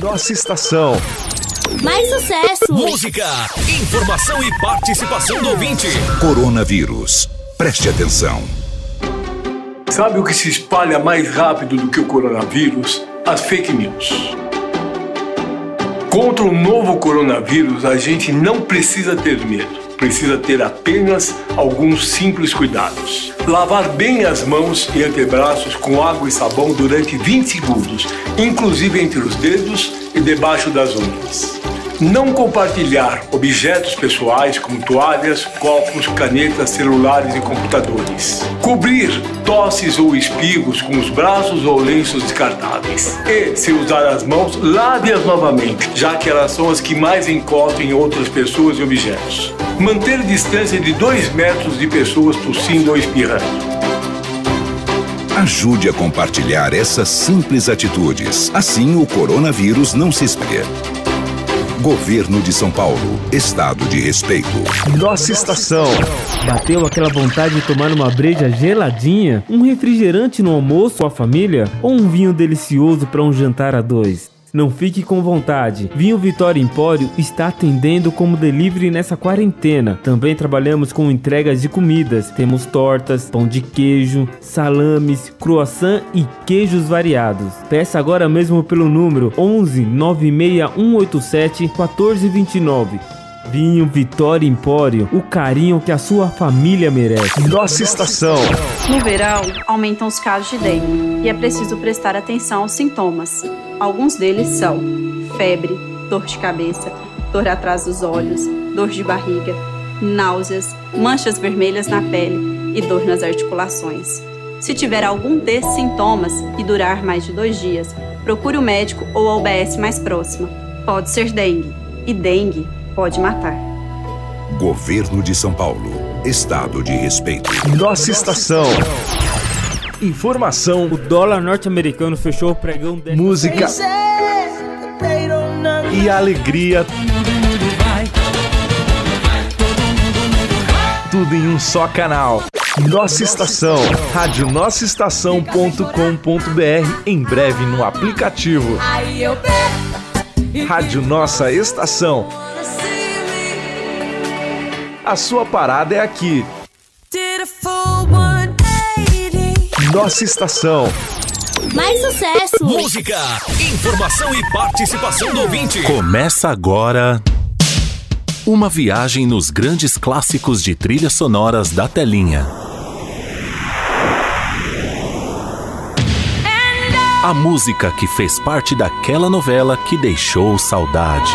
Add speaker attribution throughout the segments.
Speaker 1: Nossa estação.
Speaker 2: Mais sucesso!
Speaker 3: Música, informação e participação do ouvinte.
Speaker 4: Coronavírus. Preste atenção.
Speaker 5: Sabe o que se espalha mais rápido do que o coronavírus? As fake news. Contra o novo coronavírus, a gente não precisa ter medo. Precisa ter apenas alguns simples cuidados. Lavar bem as mãos e antebraços com água e sabão durante 20 segundos, inclusive entre os dedos e debaixo das unhas. Não compartilhar objetos pessoais como toalhas, copos, canetas, celulares e computadores. Cobrir tosses ou espirros com os braços ou lenços descartáveis. E, se usar as mãos, lave-as novamente, já que elas são as que mais encostam em outras pessoas e objetos. Manter distância de 2 metros de pessoas tossindo ou espirrando.
Speaker 4: Ajude a compartilhar essas simples atitudes. Assim o coronavírus não se espalha. Governo de São Paulo. Estado de respeito.
Speaker 1: Nossa estação.
Speaker 6: Bateu aquela vontade de tomar uma breja geladinha, um refrigerante no almoço com a família ou um vinho delicioso para um jantar a dois? Não fique com vontade. Vinho Vitória Empório está atendendo como delivery nessa quarentena. Também trabalhamos com entregas de comidas. Temos tortas, pão de queijo, salames, croissant e queijos variados. Peça agora mesmo pelo número 11 96187 1429. Vinho Vitória Empório, o carinho que a sua família merece.
Speaker 1: Nossa estação.
Speaker 7: No verão, aumentam os casos de dengue e é preciso prestar atenção aos sintomas. Alguns deles são febre, dor de cabeça, dor atrás dos olhos, dor de barriga, náuseas, manchas vermelhas na pele e dor nas articulações. Se tiver algum desses sintomas e durar mais de dois dias, procure o médico ou a UBS mais próxima. Pode ser dengue, e dengue pode matar.
Speaker 4: Governo de São Paulo. Estado de respeito.
Speaker 1: Nossa estação. Informação,
Speaker 6: O dólar norte-americano fechou o pregão de...
Speaker 1: música e alegria. Tudo em um só canal. Nossa estação. Rádio Nossa Estação.com.br em breve no aplicativo. Rádio Nossa Estação. A sua parada é aqui. Nossa estação.
Speaker 2: Mais sucesso!
Speaker 3: Música, informação e participação do ouvinte.
Speaker 8: Começa agora uma viagem nos grandes clássicos de trilhas sonoras da telinha. A música que fez parte daquela novela que deixou saudade.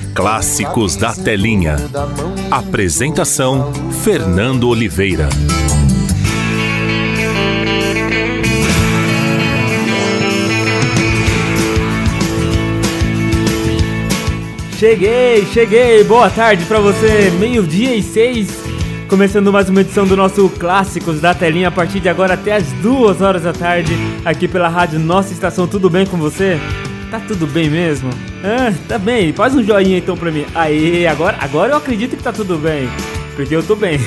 Speaker 8: Clássicos da Telinha. Apresentação: Fernando Oliveira.
Speaker 6: Cheguei, cheguei! Boa tarde pra você, meio-dia e seis. Começando mais uma edição do nosso Clássicos da Telinha a partir de agora até as duas horas da tarde, aqui pela rádio Nossa Estação. Tudo bem com você? Tá tudo bem mesmo? Ah, tá bem. Faz um joinha então pra mim. Aí, agora, agora eu acredito que tá tudo bem, porque eu tô bem.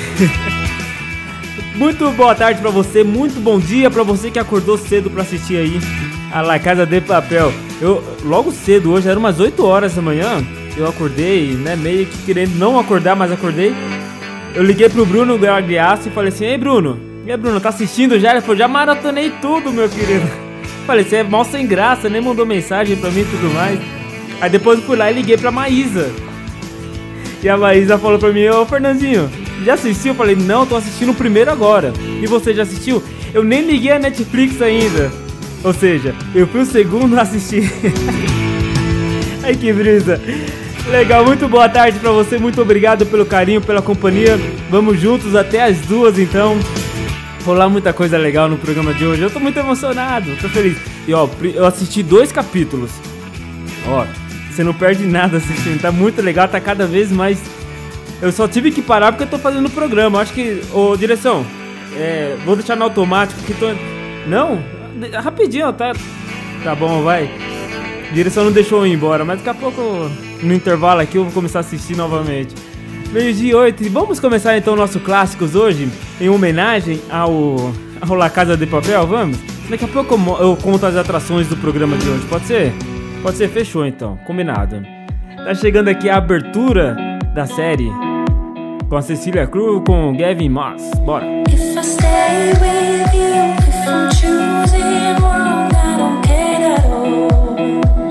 Speaker 6: Muito boa tarde pra você, muito bom dia pra você que acordou cedo pra assistir aí a La Casa de Papel. Eu logo cedo hoje, era umas 8 horas da manhã, eu acordei, né, meio que querendo não acordar, mas acordei. Eu liguei pro Bruno Gagliasso e falei assim: "Ei, Bruno, e aí, Bruno, tá assistindo já?" Ele falou: "Já maratonei tudo, meu querido." Falei: "Você é mal sem graça, nem mandou mensagem pra mim e tudo mais." Aí depois eu fui lá e liguei pra Maísa. E a Maísa falou pra mim, ô Fernandinho, já assistiu? Eu falei, não, tô assistindo o primeiro agora. E você já assistiu? Eu nem liguei a Netflix ainda. Ou seja, eu fui o segundo a assistir. Ai que brisa. Legal, muito boa tarde pra você, muito obrigado pelo carinho, pela companhia. Vamos juntos até as duas então. Rolar muita coisa legal no programa de hoje. Eu tô muito emocionado, tô feliz. E ó, eu assisti dois capítulos. Ó, você não perde nada assistindo, tá muito legal, tá cada vez mais. Eu só tive que parar porque eu tô fazendo o programa. Acho que. Ô, direção, é, vou deixar no automático que tô. Não? Rapidinho, tá. Tá bom, vai. Direção não deixou eu ir embora, mas daqui a pouco, no intervalo aqui, eu vou começar a assistir novamente. Meio-dia e oito. Vamos começar então nossos clássicos hoje, em homenagem ao, ao La Casa de Papel, vamos? Daqui a pouco eu, eu conto as atrações do programa de hoje, pode ser? Pode ser, fechou então, combinado. Tá chegando aqui a abertura da série com a Cecília Cruz com o Gavin Moss. Bora! If I stay with you, if I'm choosing wrong, I don't care at all.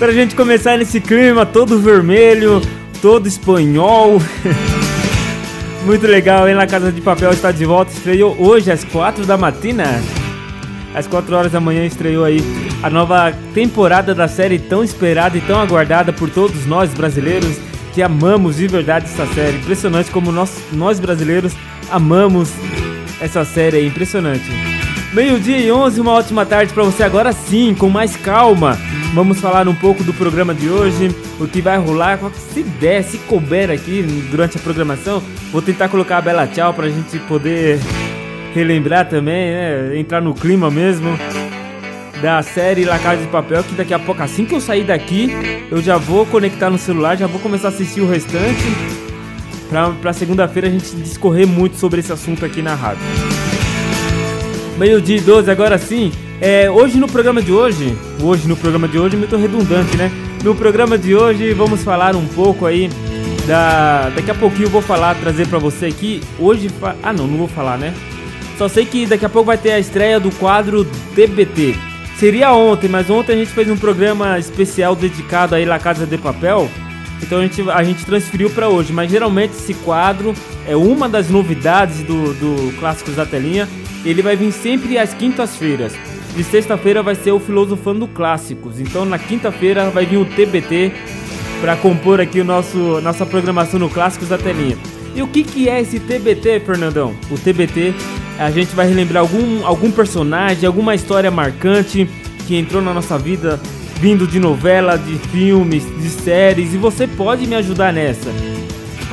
Speaker 6: Pra gente começar nesse clima todo vermelho, todo espanhol. Muito legal, hein? La Casa de Papel está de volta. Estreou hoje às 4 da matina. Às 4 horas da manhã estreou aí a nova temporada da série tão esperada e tão aguardada por todos nós brasileiros que amamos de verdade essa série. Impressionante como nós, nós brasileiros amamos essa série, é impressionante. Meio-dia e 11, uma ótima tarde para você agora sim, com mais calma. Vamos falar um pouco do programa de hoje, o que vai rolar, se der, se couber aqui durante a programação. Vou tentar colocar a Bela Tchau pra gente poder relembrar também, né? Entrar no clima mesmo da série La Casa de Papel, que daqui a pouco, assim que eu sair daqui, eu já vou conectar no celular, já vou começar a assistir o restante. Pra segunda-feira a gente discorrer muito sobre esse assunto aqui na rádio meio-dia e 12, agora sim. É, hoje no programa de hoje, hoje no programa de hoje, muito redundante, né? No programa de hoje vamos falar um pouco aí da. Daqui a pouquinho eu vou falar, trazer para você aqui. Hoje. Fa... Ah, não, não vou falar, né? Só sei que daqui a pouco vai ter a estreia do quadro DBT. Seria ontem, mas ontem a gente fez um programa especial dedicado aí La Casa de Papel. Então a gente, a gente transferiu para hoje. Mas geralmente esse quadro é uma das novidades do, do Clássicos da Telinha. Ele vai vir sempre às quintas-feiras. De sexta-feira vai ser o Filosofando Clássicos. Então na quinta-feira vai vir o TBT para compor aqui o nosso nossa programação no Clássicos da Telinha. E o que, que é esse TBT, Fernandão? O TBT A gente vai relembrar algum, algum personagem, alguma história marcante que entrou na nossa vida vindo de novela, de filmes, de séries e você pode me ajudar nessa.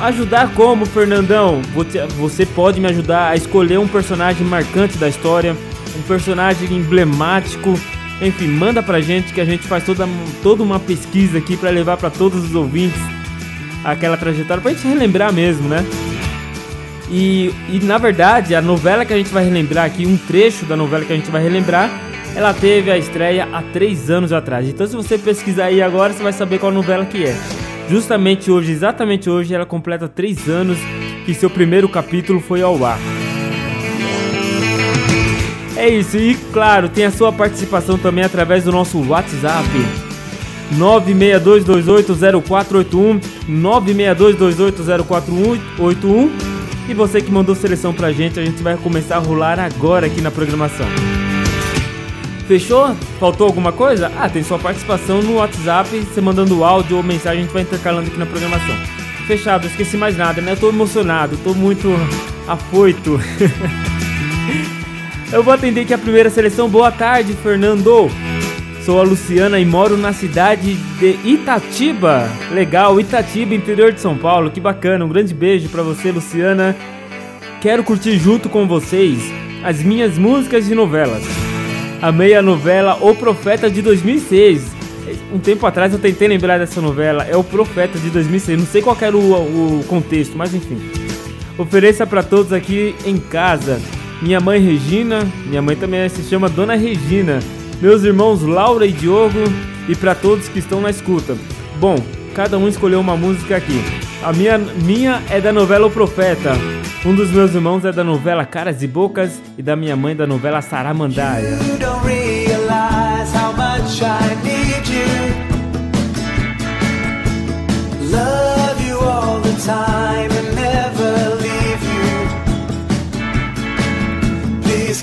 Speaker 6: Ajudar como, Fernandão? Você pode me ajudar a escolher um personagem marcante da história, um personagem emblemático. Enfim, manda pra gente que a gente faz toda, toda uma pesquisa aqui para levar para todos os ouvintes aquela trajetória, pra gente relembrar mesmo, né? E, e na verdade, a novela que a gente vai relembrar aqui, um trecho da novela que a gente vai relembrar, ela teve a estreia há três anos atrás. Então, se você pesquisar aí agora, você vai saber qual novela que é. Justamente hoje, exatamente hoje, ela completa três anos que seu primeiro capítulo foi ao ar. É isso, e claro, tem a sua participação também através do nosso WhatsApp. 962280481 962280481 e você que mandou seleção pra gente, a gente vai começar a rolar agora aqui na programação. Fechou? Faltou alguma coisa? Ah, tem sua participação no WhatsApp, você mandando áudio ou mensagem, a gente vai intercalando aqui na programação. Fechado, esqueci mais nada, né? Eu tô emocionado, tô muito afoito. Eu vou atender aqui a primeira seleção. Boa tarde, Fernando. Sou a Luciana e moro na cidade de Itatiba. Legal, Itatiba, interior de São Paulo. Que bacana. Um grande beijo para você, Luciana. Quero curtir junto com vocês as minhas músicas de novelas. Amei a novela O Profeta de 2006. Um tempo atrás eu tentei lembrar dessa novela. É O Profeta de 2006. Não sei qual era o, o contexto, mas enfim. Ofereça para todos aqui em casa. Minha mãe Regina, minha mãe também se chama Dona Regina. Meus irmãos Laura e Diogo e para todos que estão na escuta. Bom, cada um escolheu uma música aqui. A minha, minha é da novela O Profeta. Um dos meus irmãos é da novela Caras e Bocas e da minha mãe da novela Saramandaia. Please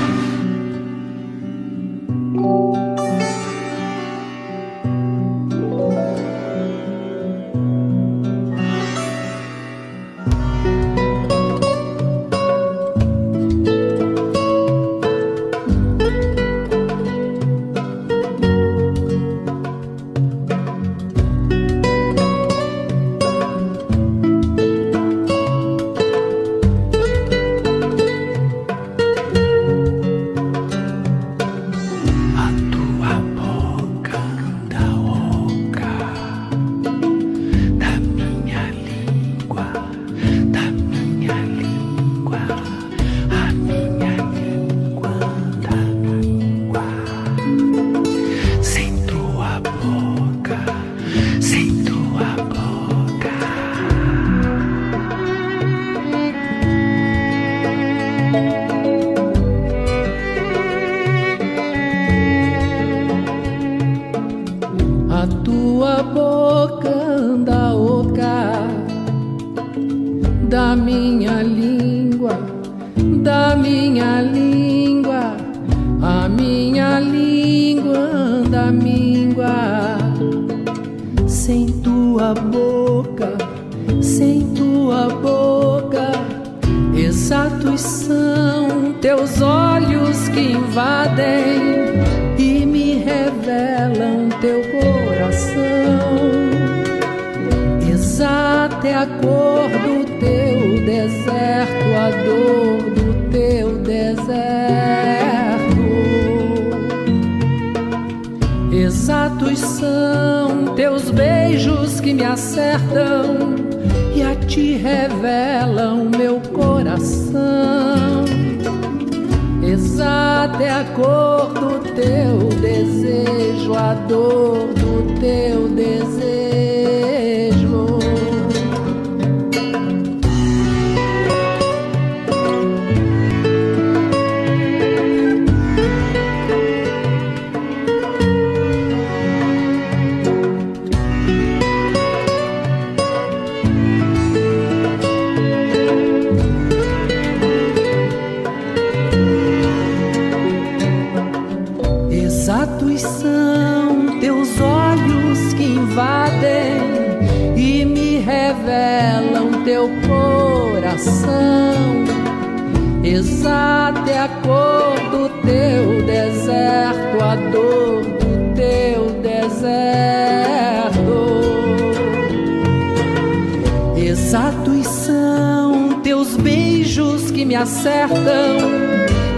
Speaker 9: os beijos que me acertam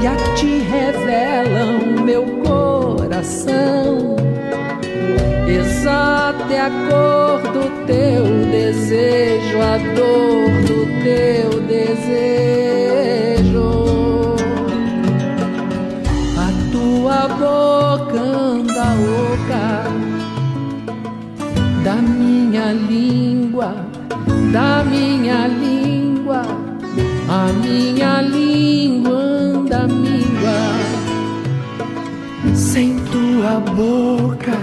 Speaker 9: e a ti revelam meu coração. Exata é a cor do teu desejo, a dor do teu desejo. A tua boca anda oca da minha língua, da minha língua. A minha língua anda míngua sem tua boca.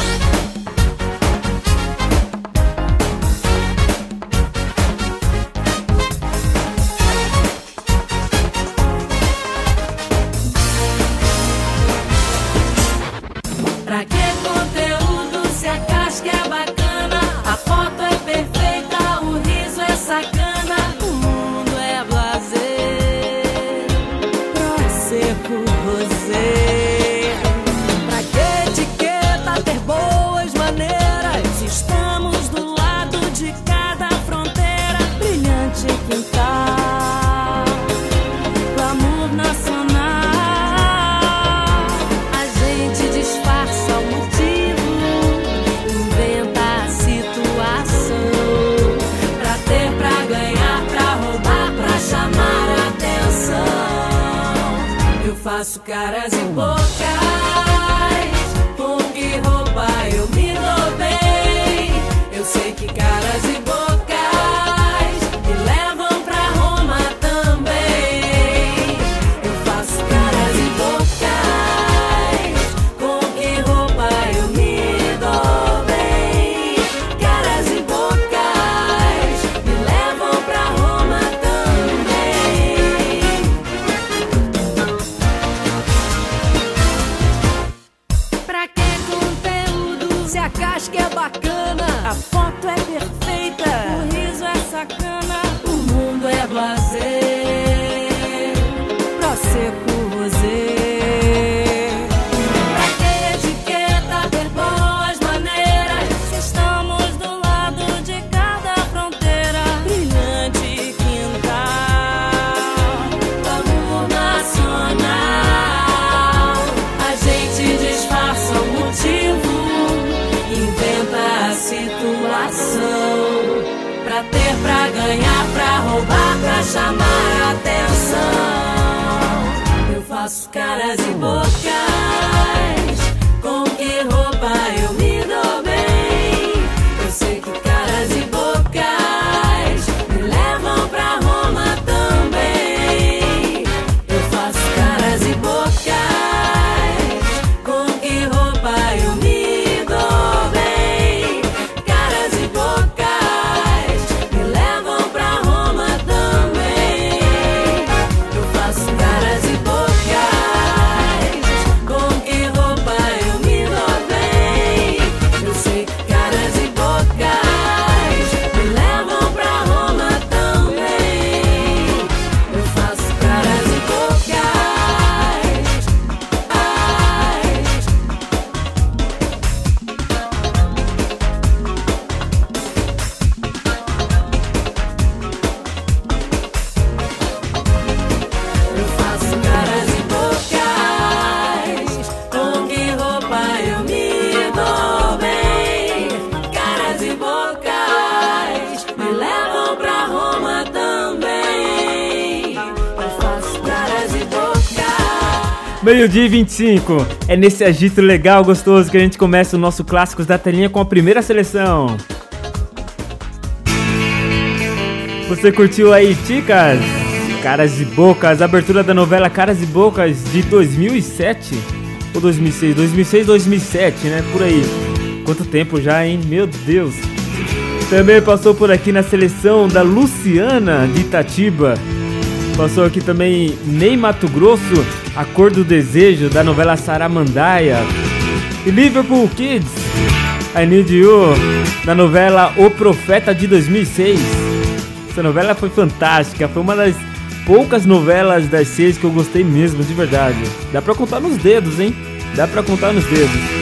Speaker 10: Faço caras e bocas.
Speaker 6: Meio-dia e 25. É nesse agito legal, gostoso, que a gente começa o nosso Clássicos da Telinha com a primeira seleção. Você curtiu aí, Ticas? Caras e Bocas, abertura da novela Caras e Bocas de 2007 ou 2006? 2006, 2007, né? Por aí. Quanto tempo já, hein? Meu Deus. Também passou por aqui na seleção da Luciana de Itatiba. Passou aqui também Ney Mato Grosso, A Cor do Desejo, da novela Saramandaia. E Liverpool Kids, I Need You, da novela O Profeta de 2006. Essa novela foi fantástica, foi uma das poucas novelas das seis que eu gostei mesmo, de verdade. Dá pra contar nos dedos, hein? Dá pra contar nos dedos.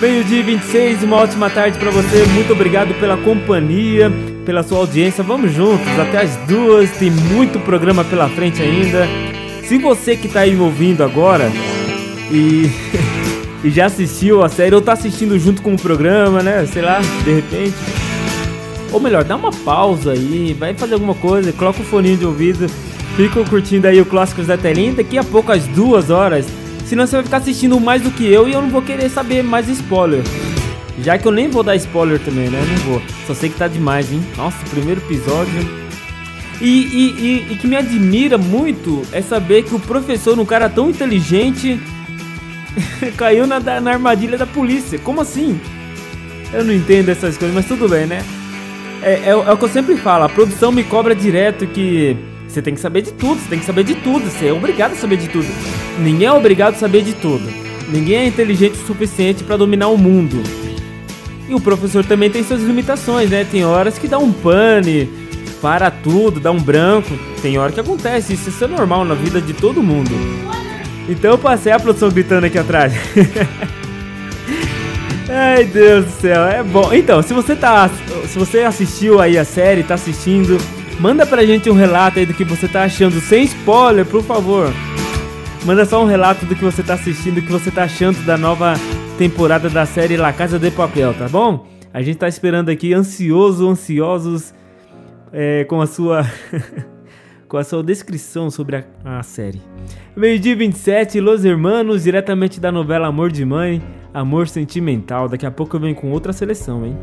Speaker 6: Meio-dia e 26, uma ótima tarde pra você. Muito obrigado pela companhia, pela sua audiência. Vamos juntos até as duas. Tem muito programa pela frente ainda. Se você que tá aí me ouvindo agora e, e já assistiu a série ou tá assistindo junto com o programa, né? Sei lá, de repente. Ou melhor, dá uma pausa aí, vai fazer alguma coisa, coloca o foninho de ouvido, fica curtindo aí o Clássicos da Telinha. Daqui a pouco, às duas horas, senão você vai ficar assistindo mais do que eu e eu não vou querer saber mais spoiler. Já que eu nem vou dar spoiler também, né? Não vou. Só sei que tá demais, hein? Nossa, primeiro episódio. E, e, e, e que me admira muito é saber que o professor, um cara tão inteligente, caiu na, na armadilha da polícia. Como assim? Eu não entendo essas coisas, mas tudo bem, né? É, é, é o que eu sempre falo, a produção me cobra direto que você tem que saber de tudo, você tem que saber de tudo, você é obrigado a saber de tudo. Ninguém é obrigado a saber de tudo. Ninguém é inteligente o suficiente para dominar o mundo. E o professor também tem suas limitações, né? Tem horas que dá um pane, para tudo, dá um branco. Tem hora que acontece, isso, isso é normal na vida de todo mundo. Então eu passei a produção gritando aqui atrás. Ai, Deus do céu, é bom. Então, se você tá, se você assistiu aí a série, tá assistindo, manda pra gente um relato aí do que você tá achando, sem spoiler, por favor. Manda só um relato do que você tá assistindo, do que você tá achando da nova temporada da série La Casa de Papel, tá bom? A gente tá esperando aqui, ansioso, ansiosos, é, com a sua com a sua descrição sobre a, a série. Meio-dia 27, Los Hermanos, diretamente da novela Amor de Mãe, Amor Sentimental. Daqui a pouco eu venho com outra seleção, hein?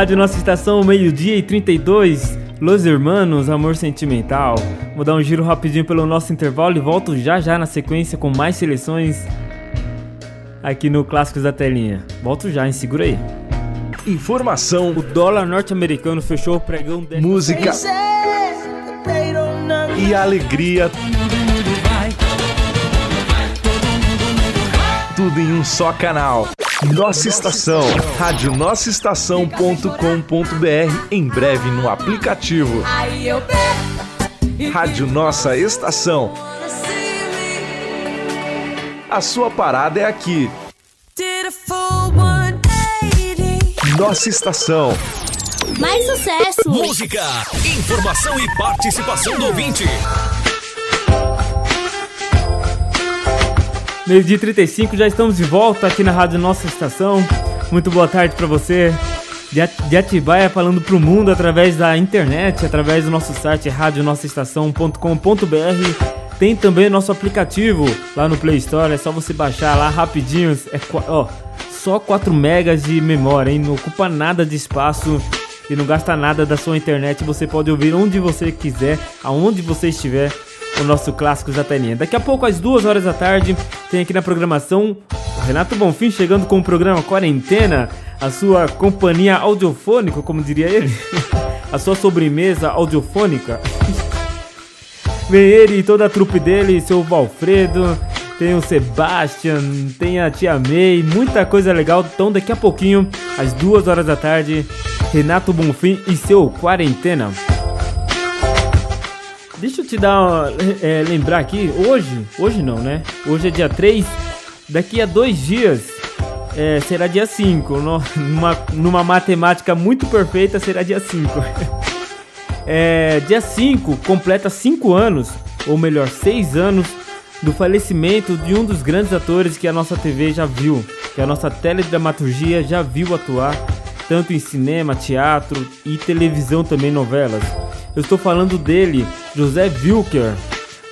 Speaker 6: Rádio Nossa Estação, meio-dia e 32. Los Hermanos, Amor Sentimental. Vou dar um giro rapidinho pelo nosso intervalo e volto já já na sequência com mais seleções aqui no Clássicos da Telinha. Volto já, hein? Segura aí.
Speaker 1: Informação.
Speaker 6: O dólar norte-americano fechou o pregão desta
Speaker 1: Música. E alegria. Tudo em um só canal. Nossa Estação. Rádio Nossa Estação.com.br. Em breve no aplicativo.
Speaker 11: Aí eu
Speaker 1: Rádio Nossa Estação. A sua parada é aqui.
Speaker 11: did a full 180.
Speaker 1: Nossa Estação.
Speaker 2: Mais sucesso!
Speaker 3: Música, informação e participação do ouvinte.
Speaker 6: Meio-dia e 35, já estamos de volta aqui na Rádio Nossa Estação. Muito boa tarde pra você. De At- de Atibaia falando pro mundo através da internet, através do nosso site radionossaestação.com.br. Tem também nosso aplicativo lá no Play Store, é só você baixar lá rapidinho. É, ó, só 4 megas de memória, hein? Não ocupa nada de espaço e não gasta nada da sua internet. Você pode ouvir onde você quiser, aonde você estiver o nosso Clássicos da Telinha. Daqui a pouco, às duas horas da tarde, tem aqui na programação Renato Bonfim chegando com o programa Quarentena, a sua companhia audiofônica, como diria ele, a sua sobremesa audiofônica. Vem ele e toda a trupe dele, seu Valfredo, tem o Sebastian, tem a Tia May, muita coisa legal. Então daqui a pouquinho, às duas horas da tarde, Renato Bonfim e seu Quarentena. Deixa eu te dar, é, lembrar aqui, hoje, hoje não, né? Hoje é dia 3, daqui a dois dias é, será dia 5. No- numa, numa matemática muito perfeita, será dia 5. É, dia 5 completa 5 anos, ou melhor, 6 anos, do falecimento de um dos grandes atores que a nossa TV já viu, que a nossa teledramaturgia já viu atuar, tanto em cinema, teatro e televisão também novelas. Eu estou falando dele, José Wilker.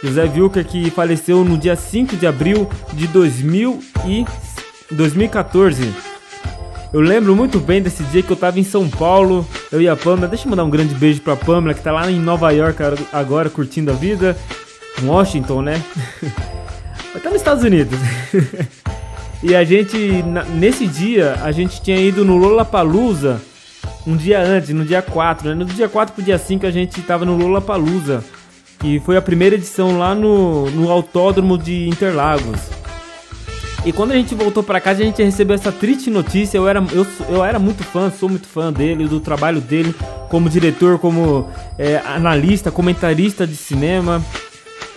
Speaker 6: José Wilker que faleceu no dia 5 de abril de 2000 e 2014. Eu lembro muito bem desse dia que eu tava em São Paulo, eu e a Pamela. Deixa eu mandar um grande beijo pra Pamela, que tá lá em Nova York agora curtindo a vida. Washington, né? Mas tá nos Estados Unidos. e a gente, nesse dia, a gente tinha ido no Lollapalooza um dia antes, no dia 4, né? No dia 4 pro dia 5 a gente tava no Lollapalooza, que foi a primeira edição lá no, no Autódromo de Interlagos. E quando a gente voltou pra casa, a gente recebeu essa triste notícia. Eu era, eu, eu era muito fã, sou muito fã dele, do trabalho dele como diretor, como é, analista, comentarista de cinema.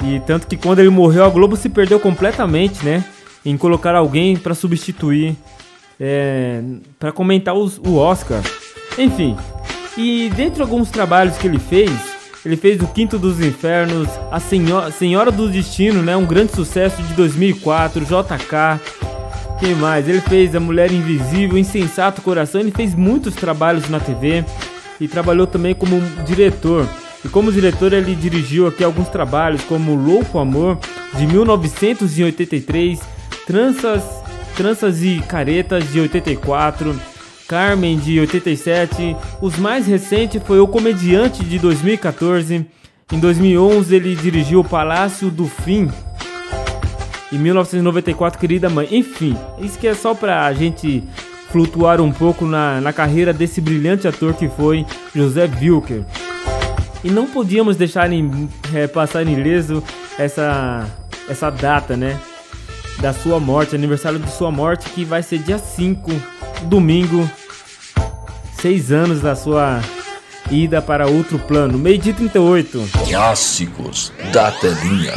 Speaker 6: E tanto que quando ele morreu, a Globo se perdeu completamente, né? Em colocar alguém pra substituir, é, para comentar os- o Oscar. Enfim, e dentre alguns trabalhos que ele fez, ele fez o Quinto dos Infernos, a Senhora, Senhora do Destino, né? Um grande sucesso de 2004, JK. Quem mais? Ele fez A Mulher Invisível, Insensato Coração. Ele fez muitos trabalhos na TV e trabalhou também como diretor. E como diretor, ele dirigiu aqui alguns trabalhos, como Louco Amor, de 1983, Tranças, Tranças e Caretas, de 84, Carmen, de 87. Os mais recentes foi O Comediante, de 2014. Em 2011, ele dirigiu O Palácio do Fim. Em 1994, Querida Mãe. Enfim, isso que é só pra gente flutuar um pouco na, na carreira desse brilhante ator que foi José Wilker. E não podíamos deixar em, eh, passar ileso essa, essa data, né? Da sua morte, aniversário de sua morte, que vai ser dia 5, domingo, seis anos da sua ida para outro plano. Meio dia 38.
Speaker 12: Clássicos da telinha.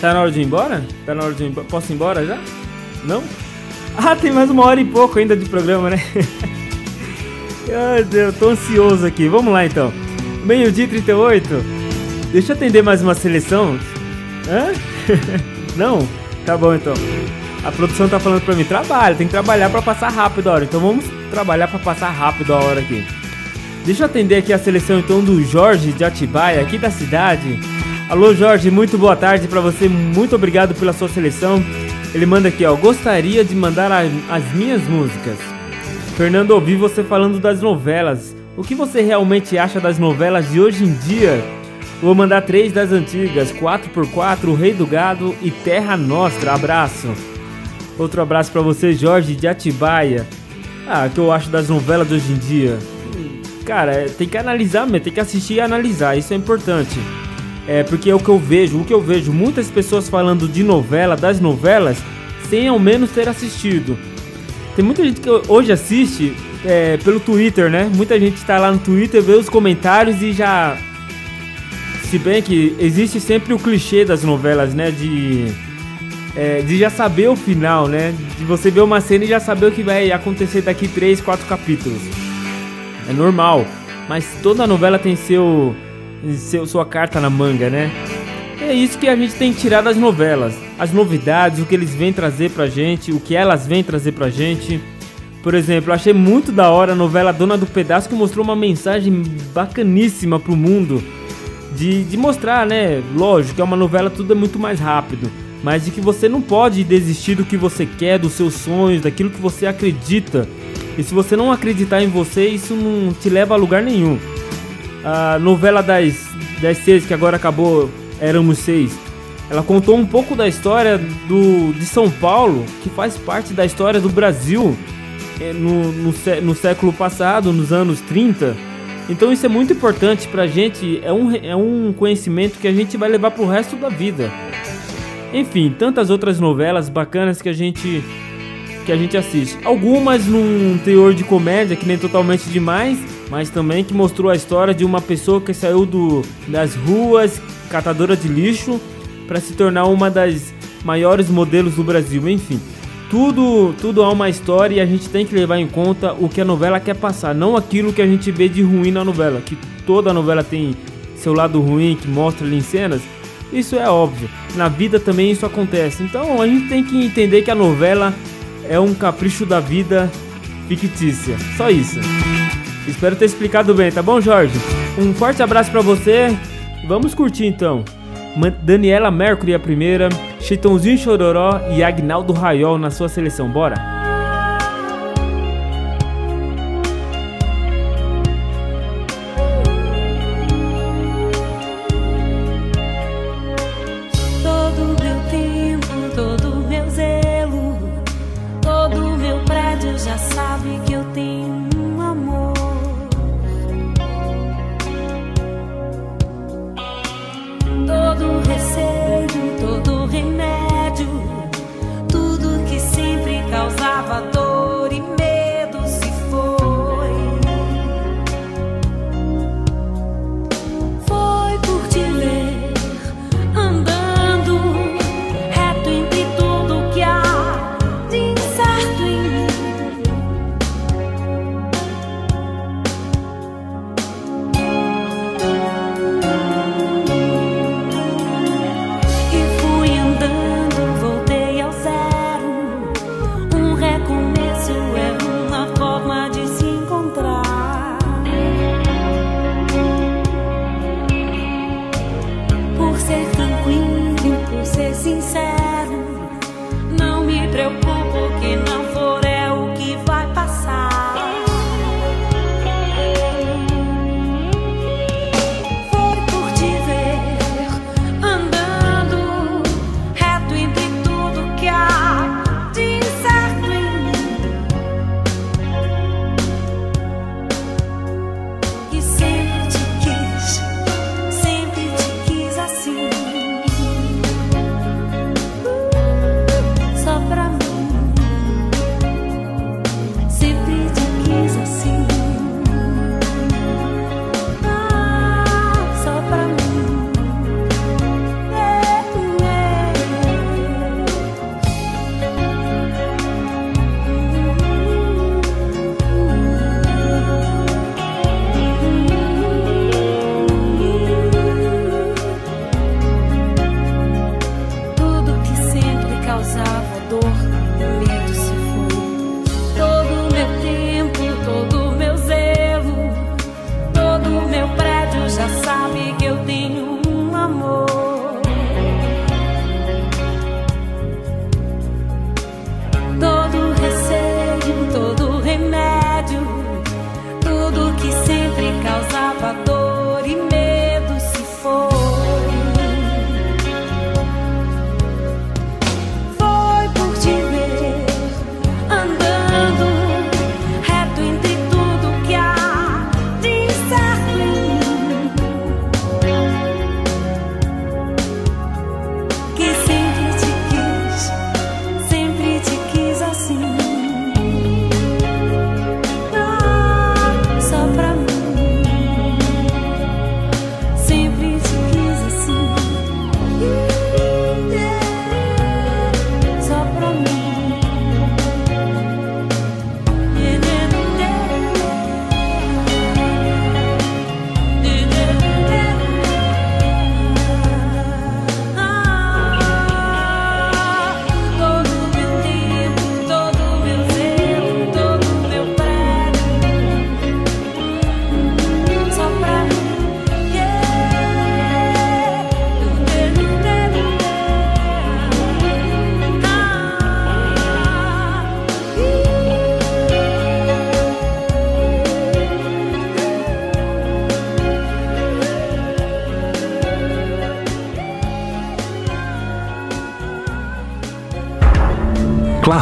Speaker 6: Tá na hora de ir embora? Tá na hora de ir embora? Posso ir embora já? Não? Ah, tem mais uma hora e pouco ainda de programa, né? Ai, Deus, tô ansioso aqui. Vamos lá então. Meio-dia e 38. Deixa eu atender mais uma seleção. Hã? Não? Tá bom então. A produção tá falando pra mim, trabalha, tem que trabalhar pra passar rápido a hora. Então vamos trabalhar pra passar rápido a hora aqui. Deixa eu atender aqui a seleção então do Jorge de Atibaia, aqui da cidade. Alô Jorge, muito boa tarde pra você, muito obrigado pela sua seleção. Ele manda aqui, ó, gostaria de mandar a- as minhas músicas. Fernando, ouvi você falando das novelas. O que você realmente acha das novelas de hoje em dia? Vou mandar três das antigas, 4x4, O Rei do Gado e Terra Nostra. Abraço. Outro abraço pra você, Jorge de Atibaia. Ah, o que eu acho das novelas de hoje em dia? Cara, é, tem que analisar mesmo, tem que assistir e analisar, isso é importante. É porque é o que eu vejo, o que eu vejo muitas pessoas falando de novela, das novelas, sem ao menos ter assistido. Tem muita gente que hoje assiste é, pelo Twitter, né? Muita gente tá lá no Twitter, vê os comentários e já. Se bem que existe sempre o clichê das novelas, né? De. é, de já saber o final, né? De você ver uma cena e já saber o que vai acontecer daqui 3, 4 capítulos. É normal. Mas toda novela tem seu, seu sua carta na manga, né? É isso que a gente tem que tirar das novelas. As novidades, o que eles vêm trazer pra gente, o que elas vêm trazer pra gente. Por exemplo, achei muito da hora a novela Dona do Pedaço que mostrou uma mensagem bacaníssima pro mundo. De, de mostrar, né? Lógico que é uma novela, tudo é muito mais rápido. Mas de que você não pode desistir do que você quer, dos seus sonhos, daquilo que você acredita. E se você não acreditar em você, isso não te leva a lugar nenhum. A novela das, das seis, que agora acabou, éramos seis. Ela contou um pouco da história do, de São Paulo, que faz parte da história do Brasil no, no, sé- no século passado, nos anos 30. Então isso é muito importante pra gente, é um, é um conhecimento que a gente vai levar pro resto da vida. Enfim, tantas outras novelas bacanas que a gente que a gente assiste. Algumas num teor de comédia, que nem totalmente demais, mas também que mostrou a história de uma pessoa que saiu do, das ruas, catadora de lixo, para se tornar uma das maiores modelos do Brasil. Enfim, tudo, tudo há uma história e a gente tem que levar em conta o que a novela quer passar, não aquilo que a gente vê de ruim na novela, que toda novela tem seu lado ruim que mostra ali em cenas. Isso é óbvio. Na vida também isso acontece. Então a gente tem que entender que a novela é um capricho da vida fictícia. Só isso. Espero ter explicado bem, tá bom, Jorge? Um forte abraço pra você. Vamos curtir então. Daniela Mercury a primeira, Chitãozinho Chororó e Agnaldo Raiol na sua seleção. Bora!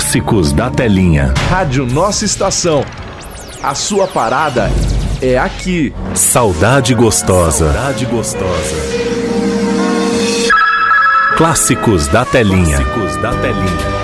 Speaker 13: Clássicos da Telinha.
Speaker 1: Rádio Nossa Estação. A sua parada é aqui.
Speaker 13: Saudade Gostosa. Saudade Gostosa. Clássicos da Telinha. Clássicos da Telinha.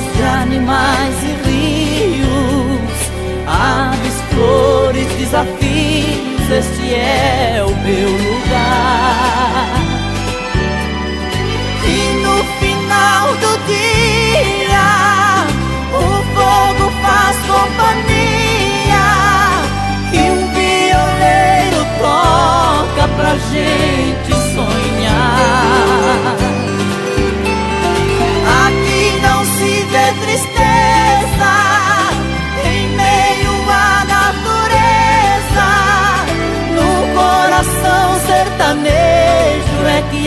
Speaker 11: de animais e rios, aves, flores, desafios, este é o meu lugar. E no final do dia, o fogo faz companhia e um violeiro toca pra gente.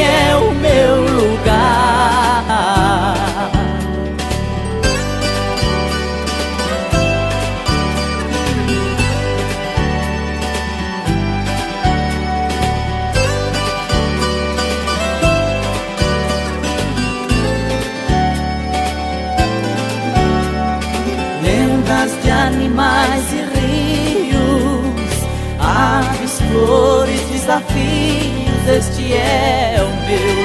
Speaker 11: é o meu lugar. Lendas de animais e rios, aves, flores, desafios. Este é you.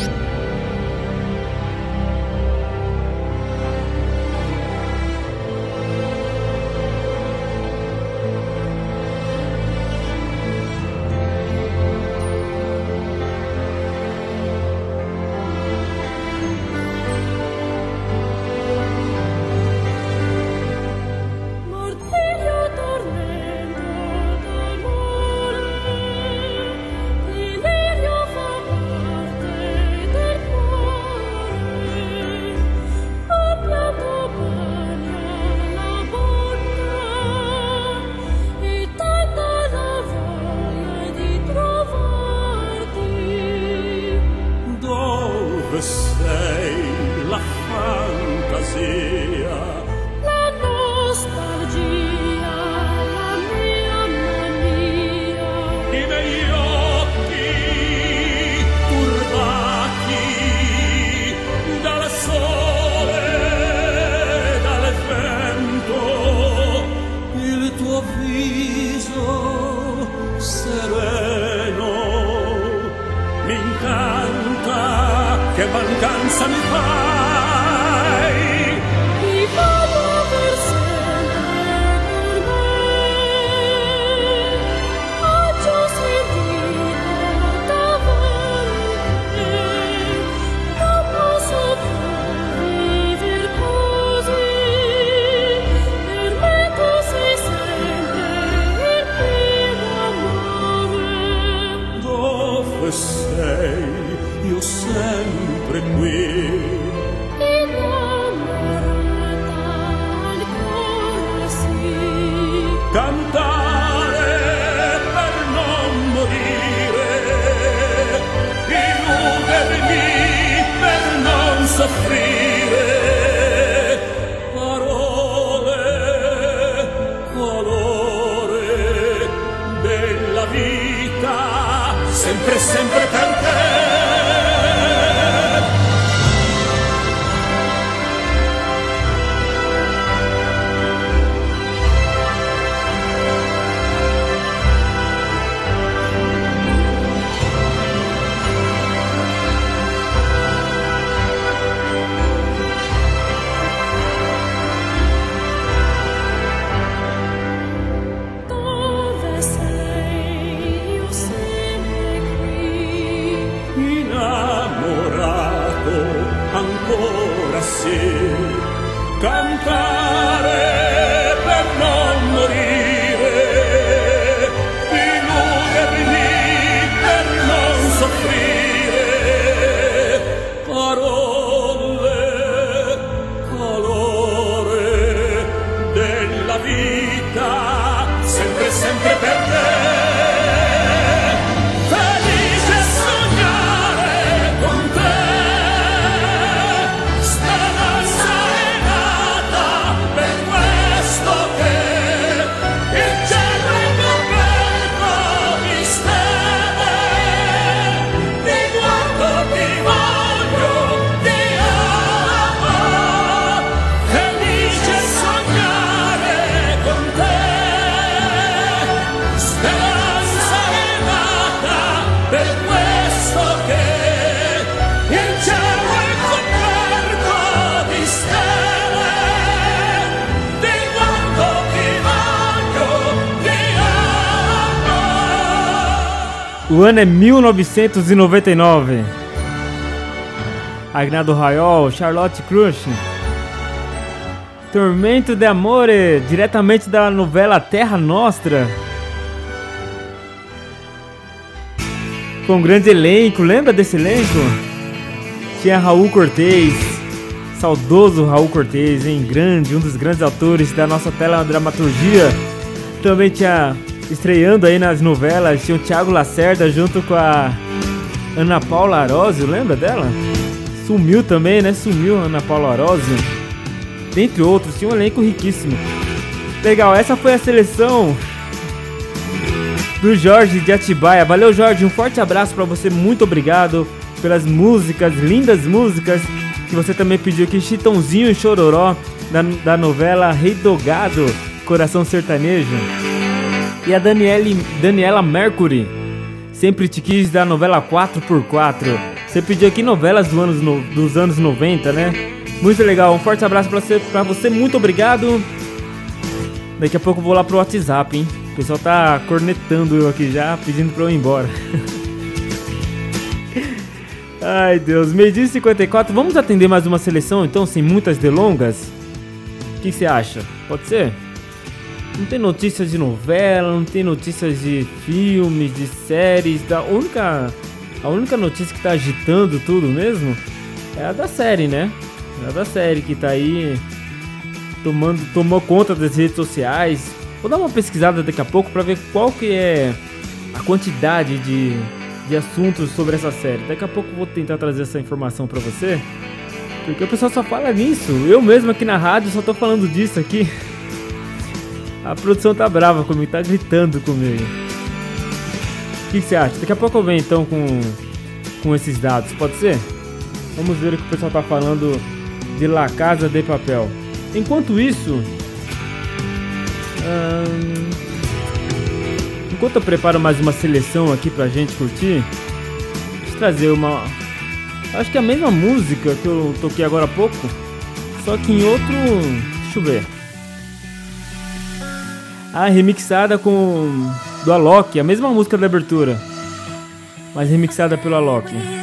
Speaker 6: Ano é 1999. Agnado Raiol, Charlotte Cruz. Tormento de Amore, diretamente da novela Terra Nostra. Com grande elenco, lembra desse elenco? Tinha Raul Cortez, saudoso Raul Cortez, hein? Grande, um dos grandes autores da nossa teledramaturgia. Também tinha, estreando aí nas novelas, tinha o Thiago Lacerda junto com a Ana Paula Arósio, lembra dela? Sumiu também, né? Sumiu Ana Paula Arósio. Dentre outros, tinha um elenco riquíssimo. Legal, essa foi a seleção do Jorge de Atibaia. Valeu, Jorge. Um forte abraço para você. Muito obrigado pelas músicas, lindas músicas que você também pediu aqui. Chitãozinho e Chororó da, da novela Rei do Gado, Coração Sertanejo. E a Daniele, Daniela Mercury, sempre te quis da novela 4x4. Você pediu aqui novelas do anos no, dos anos 90, né? Muito legal. Um forte abraço para você, pra você. Muito obrigado. Daqui a pouco eu vou lá pro WhatsApp, hein? O pessoal tá cornetando eu aqui já, pedindo pra eu ir embora. Ai Deus, meio dia e 54. Vamos atender mais uma seleção então, sem muitas delongas? O que você acha? Pode ser? Não tem notícias de novela, não tem notícias de filmes, de séries. Da única, a única notícia que tá agitando tudo mesmo é a da série, né? É a da série que tá aí tomando, tomou conta das redes sociais. Vou dar uma pesquisada daqui a pouco para ver qual que é a quantidade de, de assuntos sobre essa série. Daqui a pouco vou tentar trazer essa informação para você. Porque o pessoal só fala nisso. Eu mesmo aqui na rádio só tô falando disso aqui. A produção tá brava comigo, tá gritando comigo. O que, você acha? Daqui a pouco eu venho então com, com esses dados, pode ser? Vamos ver o que o pessoal tá falando de La Casa de Papel. Enquanto isso. hum, enquanto eu preparo mais uma seleção aqui pra gente curtir, deixa eu trazer uma. Acho que é a mesma música que eu toquei agora há pouco, só que em outro. Deixa eu ver. Ah, remixada com. do Alok, a mesma música da abertura, mas remixada pelo Alok.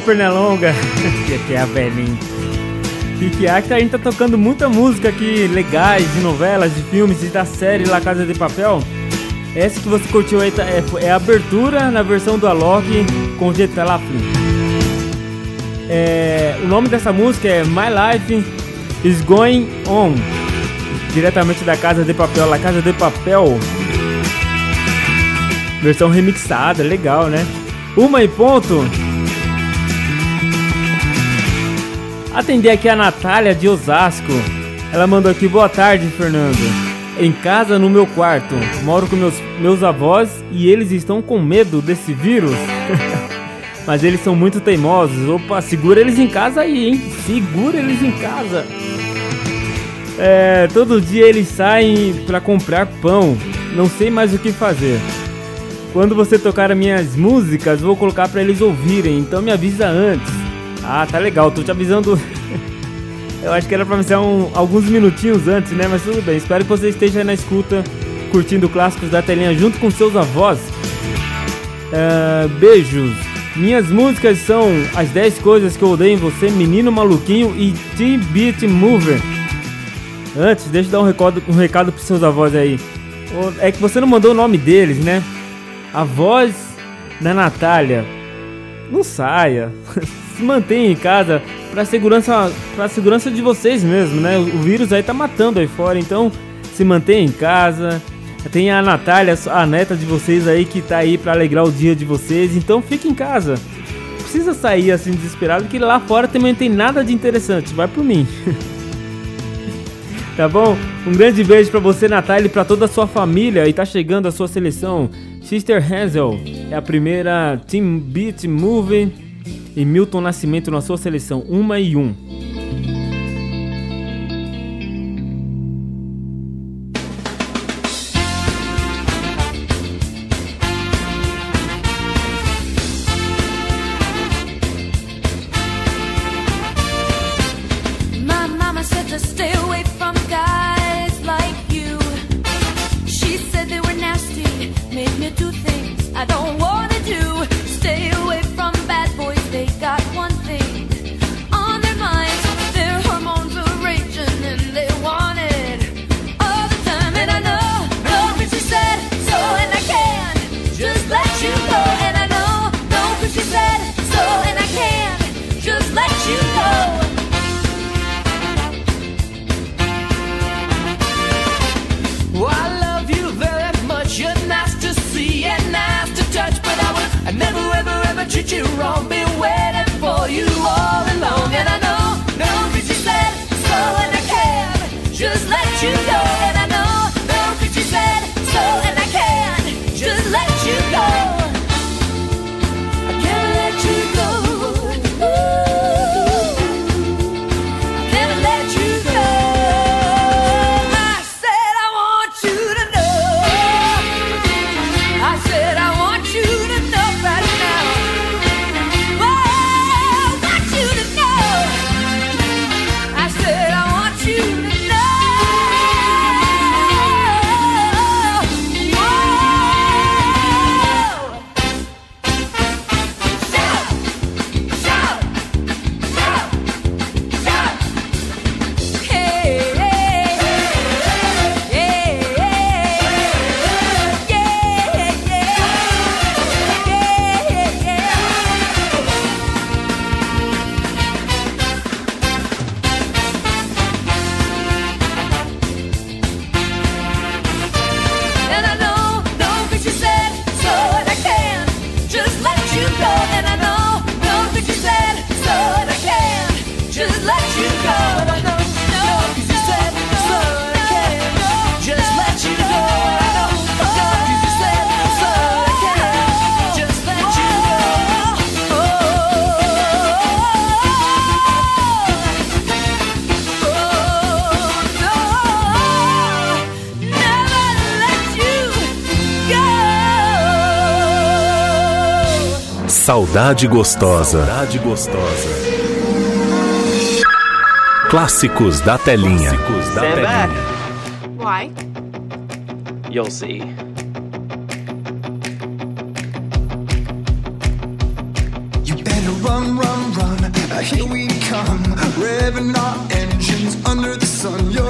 Speaker 6: Grande Pernalonga, que é a velhinha. Que que é a gente tá tocando muita música aqui, legais, de novelas, de filmes e da série La Casa de Papel. Essa que você curtiu aí tá- é, é a abertura na versão do Alok com Jetta Laflin. É, o nome dessa música é My Life is Going On. Diretamente da Casa de Papel, La Casa de Papel. Versão remixada, legal, né? Uma e ponto. Atender aqui a Natália de Osasco. Ela mandou aqui, boa tarde, Fernando. Em casa, no meu quarto. Moro com meus, meus avós e eles estão com medo desse vírus. Mas eles são muito teimosos. Opa, segura eles em casa aí, hein? Segura eles em casa. É, todo dia eles saem para comprar pão. Não sei mais o que fazer. Quando você tocar as minhas músicas, vou colocar para eles ouvirem. Então me avisa antes. Ah, tá legal. Tô te avisando. Eu acho que era pra avisar um, alguns minutinhos antes, né? Mas tudo bem. Espero que você esteja na escuta, curtindo clássicos da telinha junto com seus avós. Ah, beijos. Minhas músicas são As 10 Coisas que Eu Odeio em Você, Menino Maluquinho e Teen Beat Mover. Antes, deixa eu dar um recado, um recado pros seus avós aí. É que você não mandou o nome deles, né? A voz da Natália. Não saia. Se em casa pra segurança, pra segurança de vocês mesmo, né? O vírus aí tá matando aí fora, então se mantenha em casa. Tem a Natália, a neta de vocês aí que tá aí pra alegrar o dia de vocês, então fique em casa. Não precisa sair assim desesperado que lá fora também não tem nada de interessante. Vai por mim. Tá bom? Um grande beijo pra você, Natália, e pra toda a sua família. E tá chegando a sua seleção. Sister Hazel é a primeira Team Beat Movie e Milton Nascimento na sua seleção, 1 e
Speaker 14: 1.
Speaker 8: Saudade gostosa. Saudade gostosa. Clássicos da telinha. Clássicos da
Speaker 15: Stand
Speaker 8: telinha.
Speaker 15: back.
Speaker 16: Why?
Speaker 15: You'll see. You better run, run, run.
Speaker 17: Here we come. Revving our engines under the sun. You're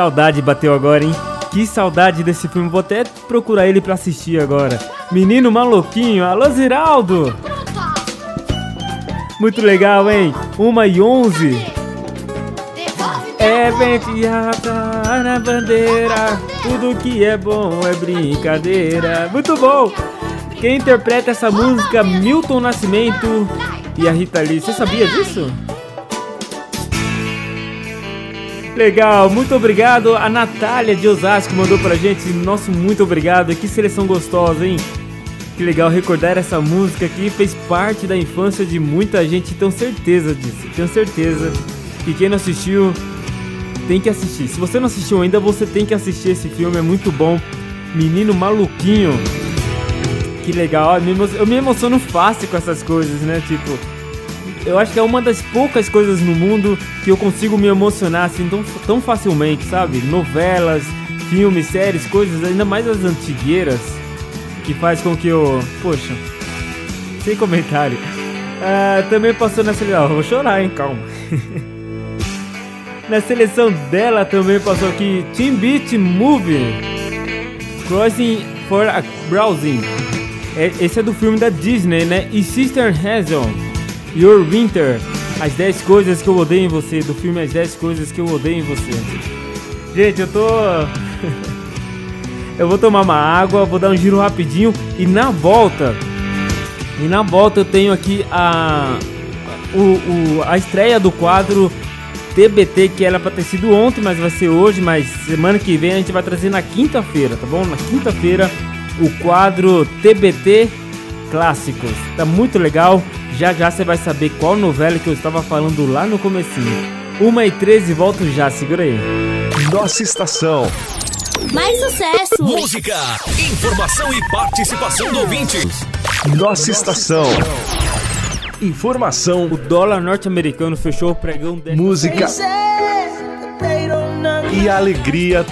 Speaker 6: Saudade bateu agora, hein? Que saudade desse filme. Vou até procurar ele pra assistir agora. Menino maluquinho, alô Ziraldo! Muito legal, hein? Uma e onze. É venteada na bandeira, tudo que é bom é brincadeira. Muito bom! Quem interpreta essa música? Milton Nascimento e a Rita Lee. Você sabia disso? Legal, muito obrigado. A Natália de Osasco mandou pra gente. Nosso muito obrigado. Que seleção gostosa, hein? Que legal recordar essa música que fez parte da infância de muita gente. Tenho certeza disso. Tenho certeza que quem não assistiu tem que assistir. Se você não assistiu ainda, você tem que assistir esse filme. É muito bom. Menino Maluquinho. Que legal. Eu me emociono fácil com essas coisas, né? Tipo, eu acho que é uma das poucas coisas no mundo que eu consigo me emocionar assim tão, tão facilmente, sabe? Novelas, filmes, séries, coisas, ainda mais as antigueiras, que faz com que eu. Poxa, sem comentário. Ah, também passou na seleção. Vou chorar, hein? Calma. na seleção dela também passou aqui Team Beat Movie Crossing for a Browsing. É- esse é do filme da Disney, né? E Sister Hazel. Your Winter, as 10 coisas que eu odeio em você, do filme As 10 coisas que eu odeio em você. Gente, eu tô. eu vou tomar uma água, vou dar um giro rapidinho e na volta. E na volta eu tenho aqui a. O, o- a estreia do quadro TBT, que era pra ter sido ontem, mas vai ser hoje, mas semana que vem a gente vai trazer na quinta-feira, tá bom? Na quinta-feira, o quadro TBT Clássicos. Tá muito legal. Já já você vai saber qual novela que eu estava falando lá no comecinho. 1 e 13, volto já, segura aí.
Speaker 1: Nossa estação.
Speaker 2: Mais sucesso!
Speaker 3: Música, informação e participação do ouvinte.
Speaker 1: Nossa estação. Informação.
Speaker 6: O dólar norte-americano fechou o pregão de
Speaker 1: Música e alegria.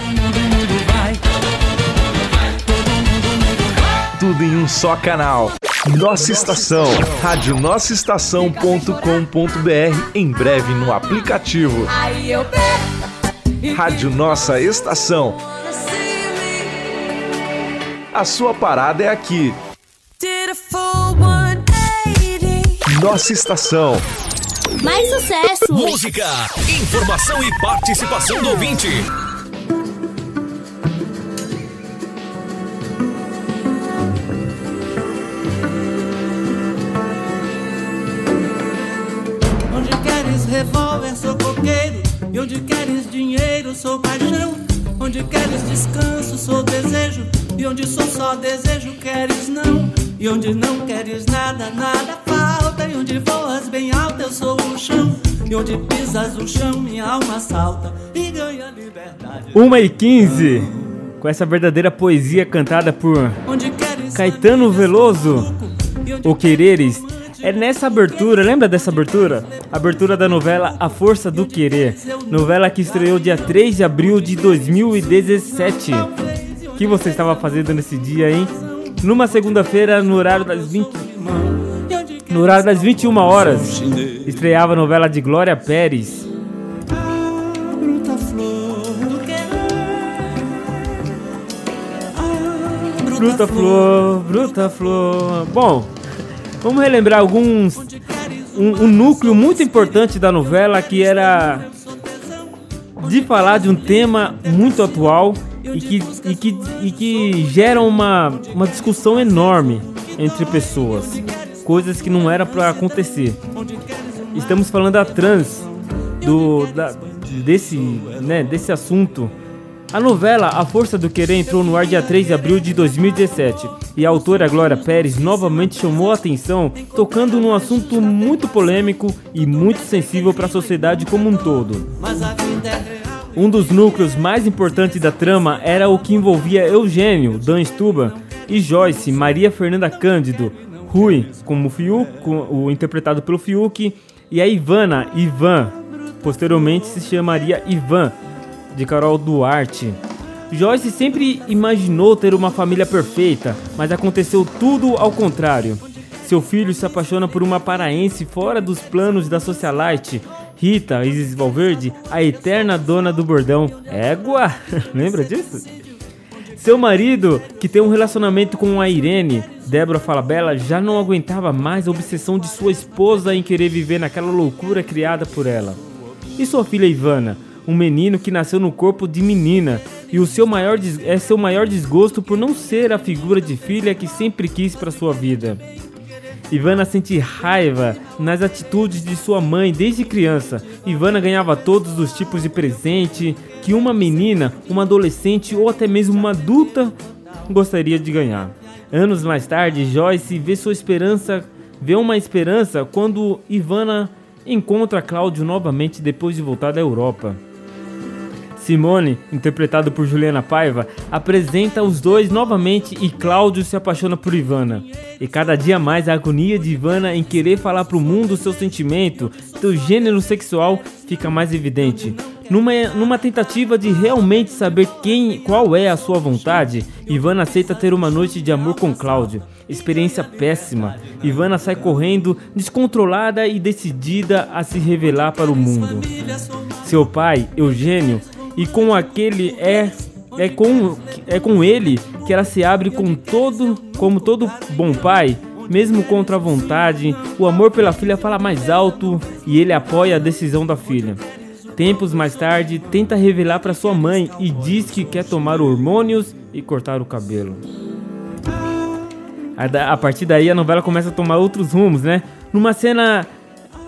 Speaker 1: Tudo em um só canal. Nossa estação. Rádio Nossa Estação.com.br. Em breve no aplicativo.
Speaker 14: Aí eu
Speaker 1: Rádio Nossa Estação. A sua parada é aqui.
Speaker 14: did a full 180.
Speaker 1: Nossa estação.
Speaker 2: Mais sucesso!
Speaker 3: Música, informação e participação do ouvinte.
Speaker 18: Revólver, sou coqueiro. E onde queres dinheiro, sou paixão. Onde queres descanso, sou desejo. E onde sou só desejo, queres não. E onde não queres nada, nada falta. E onde voas bem alto, eu sou o chão. E onde pisas o chão, minha alma salta. E ganha liberdade.
Speaker 6: 1 e 15. Com essa verdadeira poesia cantada por
Speaker 18: Onde queres
Speaker 6: Caetano Veloso. O Quereres. É nessa abertura, lembra dessa abertura? Abertura da novela A Força do Querer. Novela que estreou dia 3 de abril de 2017. O que você estava fazendo nesse dia, hein? Numa segunda-feira, no horário das 20. No horário das 21 horas, estreava a novela de Glória Pérez.
Speaker 18: bruta flor
Speaker 6: bruta flor. Bom, vamos relembrar alguns. Um, um núcleo muito importante da novela que era de falar de um tema muito atual e que, e que, e que gera uma, uma discussão enorme. entre pessoas, coisas que não era pra acontecer. Estamos falando da trans, do da- desse, né, desse assunto. A novela A Força do Querer entrou no ar dia 3 de abril de 2017 e a autora Glória Pérez novamente chamou a atenção, tocando num assunto muito polêmico e muito sensível para a sociedade como um todo. Um dos núcleos mais importantes da trama era o que envolvia Eugênio, Dan Stuba, e Joyce, Maria Fernanda Cândido, Rui, como Fiuk, o interpretado pelo Fiuk, e a Ivana, Ivan, posteriormente se chamaria Ivan, de Carol Duarte. Joyce sempre imaginou ter uma família perfeita, mas aconteceu tudo ao contrário. Seu filho se apaixona por uma paraense fora dos planos da socialite, Rita Isis Valverde, a eterna dona do bordão. Égua! Lembra disso? Seu marido, que tem um relacionamento com a Irene, Débora Falabella, já não aguentava mais a obsessão de sua esposa em querer viver naquela loucura criada por ela. E sua filha Ivana, um menino que nasceu no corpo de menina, e o seu maior é seu maior desgosto por não ser a figura de filha que sempre quis para sua vida. Ivana sente raiva nas atitudes de sua mãe desde criança. Ivana ganhava todos os tipos de presente que uma menina, uma adolescente ou até mesmo uma adulta gostaria de ganhar. Anos mais tarde, Joyce vê sua esperança, vê uma esperança quando Ivana encontra Cláudio novamente depois de voltar da Europa. Simone, interpretado por Juliana Paiva, apresenta os dois novamente e Cláudio se apaixona por Ivana. E cada dia mais a agonia de Ivana em querer falar pro mundo seu sentimento, seu gênero sexual fica mais evidente. Numa, numa tentativa de realmente saber quem, qual é a sua vontade, Ivana aceita ter uma noite de amor com Cláudio. Experiência péssima. Ivana sai correndo, descontrolada e decidida a se revelar para o mundo. Seu pai, Eugênio, e com aquele é é com é com ele que ela se abre com todo como todo bom pai, mesmo contra a vontade, o amor pela filha fala mais alto e ele apoia a decisão da filha. Tempos mais tarde, tenta revelar para sua mãe e diz que quer tomar hormônios e cortar o cabelo. A, a partir daí a novela começa a tomar outros rumos, né? Numa cena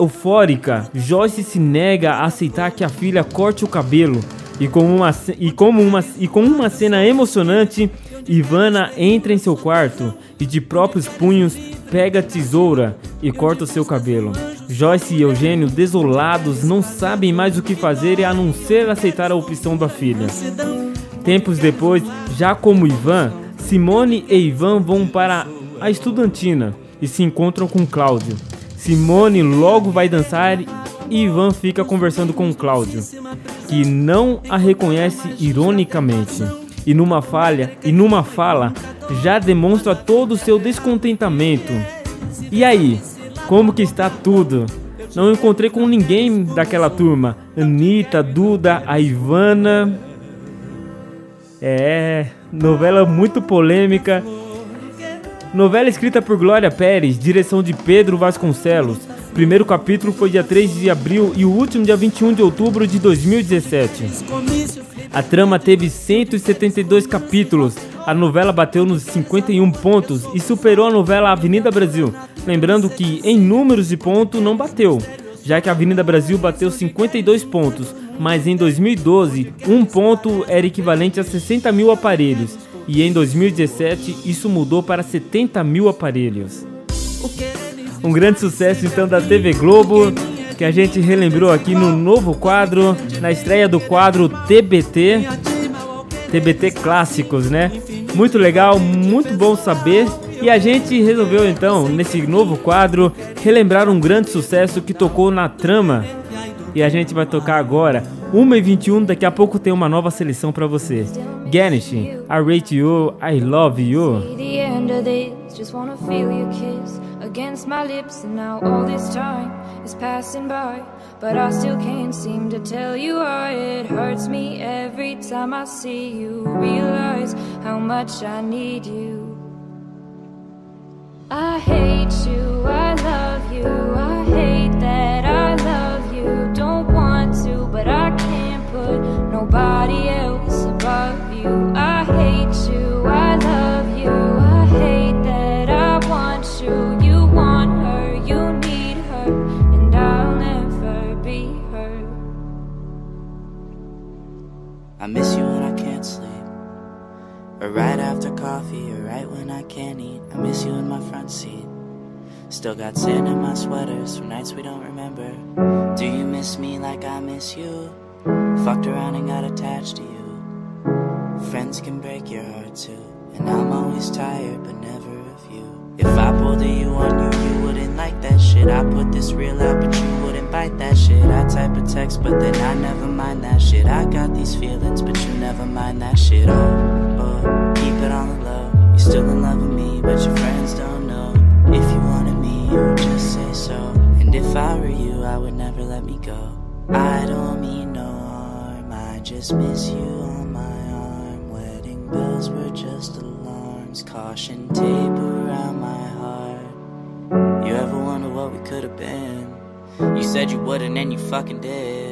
Speaker 6: eufórica, Joyce se nega a aceitar que a filha corte o cabelo. E com uma, e como uma, e com uma cena emocionante, Ivana entra em seu quarto e de próprios punhos pega a tesoura e corta o seu cabelo. Joyce e Eugênio, desolados, não sabem mais o que fazer a não ser aceitar a opção da filha. Tempos depois, já como Ivan, Simone e Ivan vão para a estudantina e se encontram com Cláudio. Simone logo vai dançar Ivan fica conversando com Cláudio, que não a reconhece ironicamente. E numa falha, e numa fala, já demonstra todo o seu descontentamento. E aí, como que está tudo? Não encontrei com ninguém daquela turma. Anitta, Duda, a Ivana. É, novela muito polêmica. Novela escrita por Glória Pérez, direção de Pedro Vasconcelos. Primeiro capítulo foi dia 3 de abril e o último dia 21 de outubro de 2017. A trama teve 172 capítulos. A novela bateu nos 51 pontos e superou a novela Avenida Brasil. Lembrando que em números de ponto não bateu, já que a Avenida Brasil bateu 52 pontos, mas em 2012 um ponto era equivalente a 60 mil aparelhos e em 2017 isso mudou para 70 mil aparelhos. Um grande sucesso então da TV Globo, que a gente relembrou aqui no novo quadro, na estreia do quadro TBT, TBT Clássicos, né? Muito legal, muito bom saber. E a gente resolveu então, nesse novo quadro, relembrar um grande sucesso que tocou na trama. E a gente vai tocar agora, 1h21, daqui a pouco tem uma nova seleção pra você. Ganesh, I Rate You, I Love You.
Speaker 19: Against my lips, and now all this time is passing by. But I still can't seem to tell you why it hurts me every time I see you. Realize how much I need you. I hate you, I love you, I hate that can't
Speaker 20: eat. I miss you in my front seat. Still got sand in my sweaters from nights we don't remember. Do you miss me like I miss you? Fucked around and got attached to you. Friends can break your heart too. And I'm always tired, but never of you. If I pulled a you on you, you wouldn't like that shit. I put this real out, but you wouldn't bite that shit. I type a text, but then I never mind that shit. I got these feelings, but you never mind that shit. Oh, keep it on the low. You're still in love with me, but your friends don't know. If you wanted me, you would just say so. And if I were you, I would never let me go. I don't mean no harm, I just miss you on my arm. Wedding bells were just alarms, caution tape around my heart. You ever wonder what we could have been? You said you wouldn't, and you fucking did.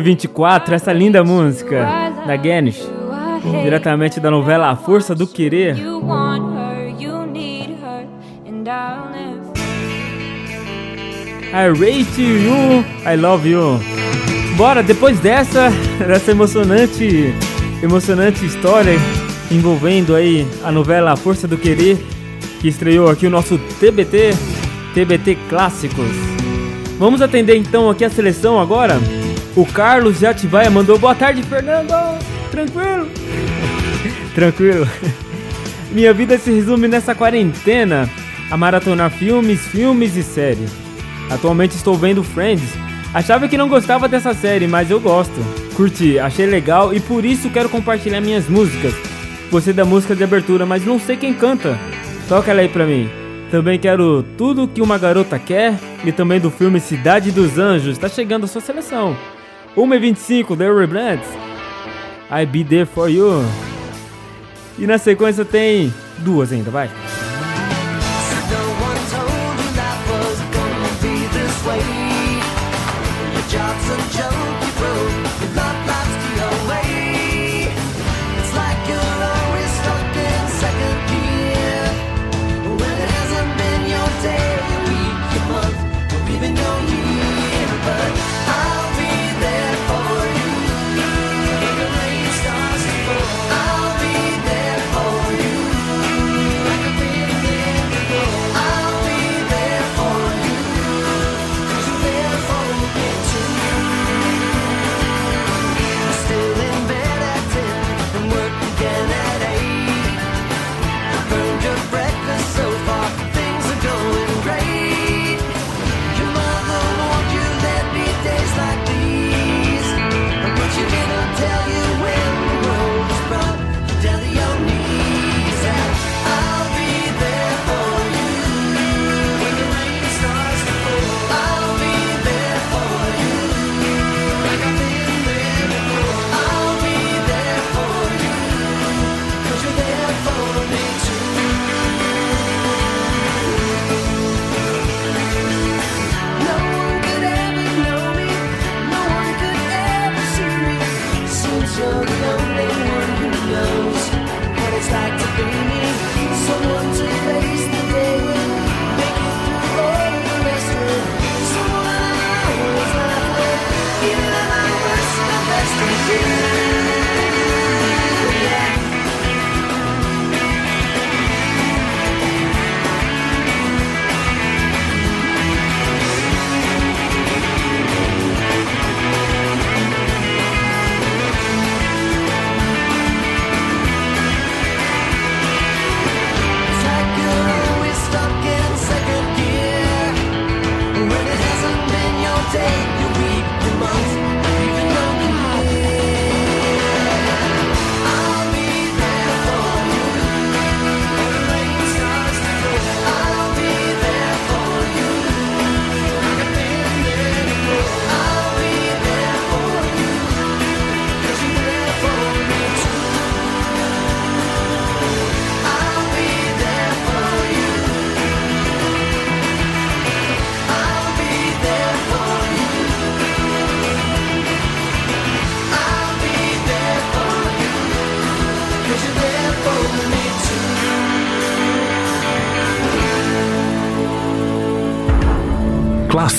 Speaker 6: 24, essa linda música da Ganesh, diretamente da novela A Força do Querer. I rate you, I love you. Bora, depois dessa, dessa emocionante, emocionante história envolvendo aí a novela A Força do Querer, que estreou aqui o nosso TBT, TBT Clássicos. Vamos atender então aqui a seleção agora. O Carlos Jatibaia mandou boa tarde, Fernando. Tranquilo? Tranquilo. Minha vida se resume nessa quarentena a maratonar filmes, filmes e séries. Atualmente estou vendo Friends. Achava que não gostava dessa série, mas eu gosto. Curti, achei legal e por isso quero compartilhar minhas músicas. Gostei da música de abertura, mas não sei quem canta. Toca ela aí pra mim. Também quero Tudo Que Uma Garota Quer e também do filme Cidade dos Anjos. Tá chegando a sua seleção. 1h25, The Reblends. I Be There For You. E na sequência tem duas ainda, vai.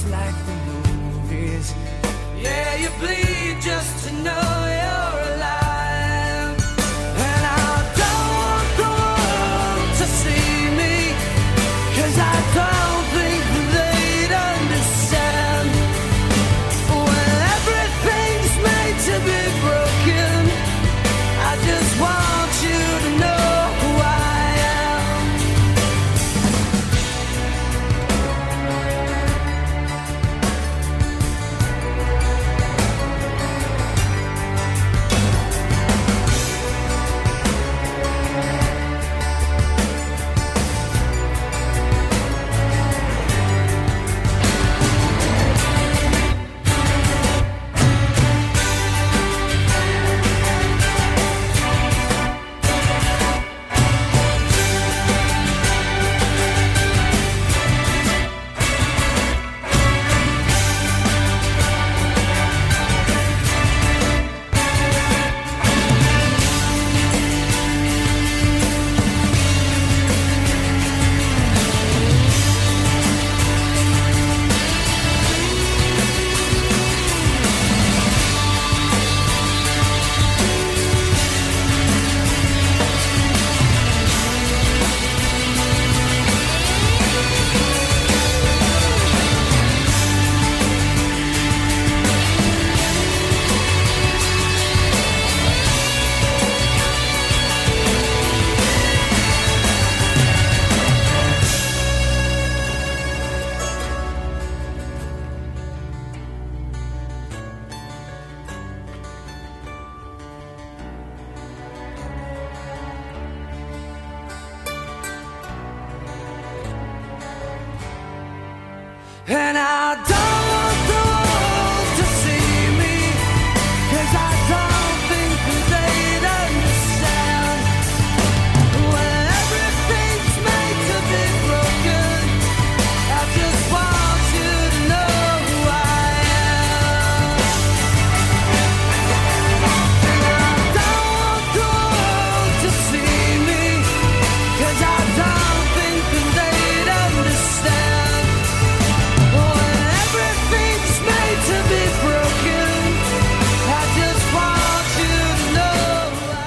Speaker 18: Feels like the movies. Yeah, you bleed just to know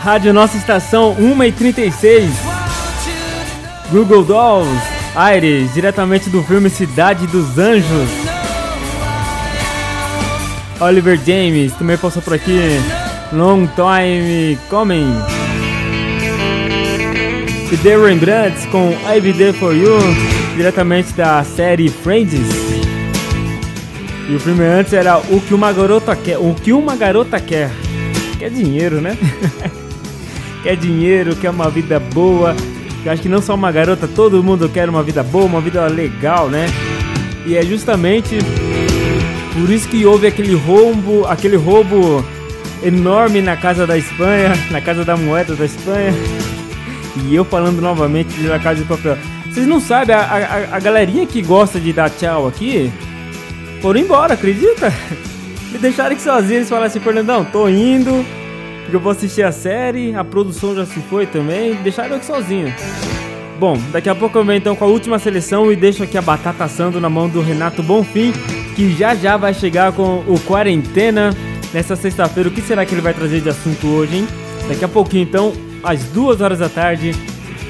Speaker 6: Rádio Nossa Estação 1h36. Google Dolls, Aires, diretamente do filme Cidade dos Anjos. Oliver James também passou por aqui. Long Time Coming. E The Rembrandts com I Be There For You, diretamente da série Friends. E o filme antes era O Que Uma Garota Quer. O Que Uma Garota Quer. Quer dinheiro, né? quer dinheiro, quer uma vida boa. Eu acho que não só uma garota, todo mundo quer uma vida boa, uma vida legal, né? E é justamente por isso que houve aquele roubo, aquele roubo enorme na casa da Espanha, na casa da moeda da Espanha. E eu falando novamente La Casa de Papel. Vocês não sabem, a, a, a galerinha que gosta de dar tchau aqui foram embora, acredita? Me deixaram aqui sozinho, eles falaram assim, Fernandão, tô indo, porque eu vou assistir a série, a produção já se foi também, deixaram eu aqui sozinho. Bom, daqui a pouco eu venho então com a última seleção e deixo aqui a batata assando na mão do Renato Bonfim, que já já vai chegar com o Quarentena nessa sexta-feira. O que será que ele vai trazer de assunto hoje, hein? Daqui a pouquinho então, às duas horas da tarde,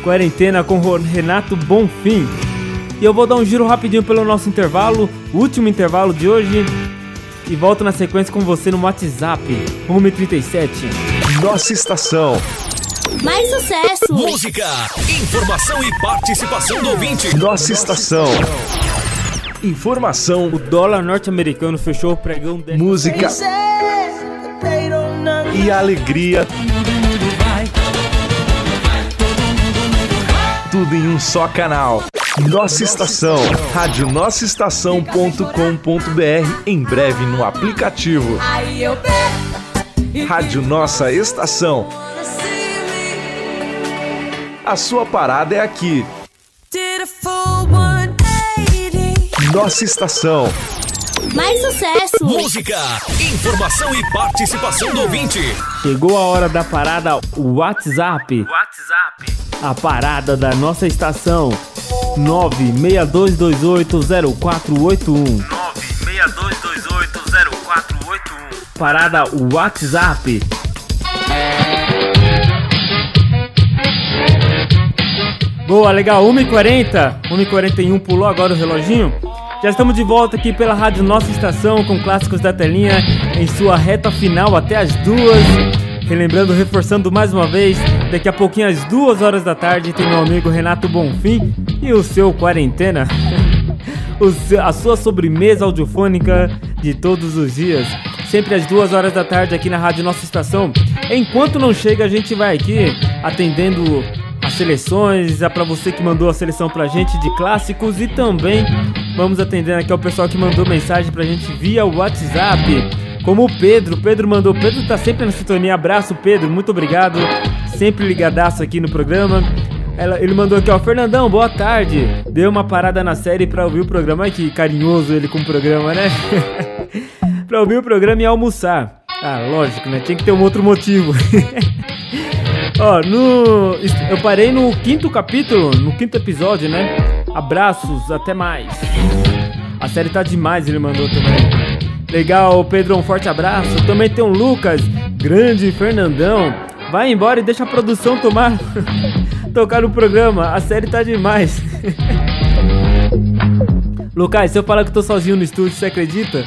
Speaker 6: Quarentena com o Renato Bonfim. E eu vou dar um giro rapidinho pelo nosso intervalo, último intervalo de hoje. E volto na sequência com você no WhatsApp, Home 37.
Speaker 1: Nossa estação.
Speaker 2: Mais sucesso!
Speaker 3: Música, informação e participação do ouvinte.
Speaker 1: Nossa estação. Informação.
Speaker 6: O dólar norte-americano fechou o pregão de
Speaker 1: Música e alegria. Tudo em um só canal. Nossa estação. Rádio Estação.com.br em breve no aplicativo. Rádio Nossa Estação. A sua parada é aqui.
Speaker 14: did a full 180.
Speaker 1: Nossa estação.
Speaker 2: Mais sucesso!
Speaker 3: Música, informação e participação do ouvinte.
Speaker 6: Chegou a hora da parada WhatsApp.
Speaker 3: WhatsApp.
Speaker 6: A parada da nossa estação. 962280481.
Speaker 3: 962280481.
Speaker 6: Parada WhatsApp. Boa, legal. 1h40. 1h41 pulou agora o reloginho. Já estamos de volta aqui pela Rádio Nossa Estação com clássicos da telinha em sua reta final até as duas. Relembrando, reforçando mais uma vez, daqui a pouquinho às duas horas da tarde tem meu amigo Renato Bonfim e o seu Quarentena. A sua sobremesa audiofônica de todos os dias. Sempre às duas horas da tarde aqui na Rádio Nossa Estação. Enquanto não chega, a gente vai aqui atendendo as seleções, é pra você que mandou a seleção pra gente de clássicos e também vamos atendendo aqui ao pessoal que mandou mensagem pra gente via WhatsApp. Como o Pedro, Pedro mandou, Pedro tá sempre na sintonia, abraço Pedro, muito obrigado, sempre ligadaço aqui no programa. Ela- ele mandou aqui, ó, Fernandão, boa tarde. Deu uma parada na série pra ouvir o programa. Ai, que carinhoso ele com o programa, né? pra ouvir o programa e almoçar. Ah, lógico, né? Tinha que ter um outro motivo. Ó, no. Eu parei no quinto capítulo, no quinto episódio, né? Abraços, até mais. A série tá demais, ele mandou também. Legal, Pedro, um forte abraço. Também tem um Lucas, grande Fernandão. Vai embora e deixa a produção tomar. tocar no programa. A série tá demais. Lucas, se eu falar que eu tô sozinho no estúdio, você acredita?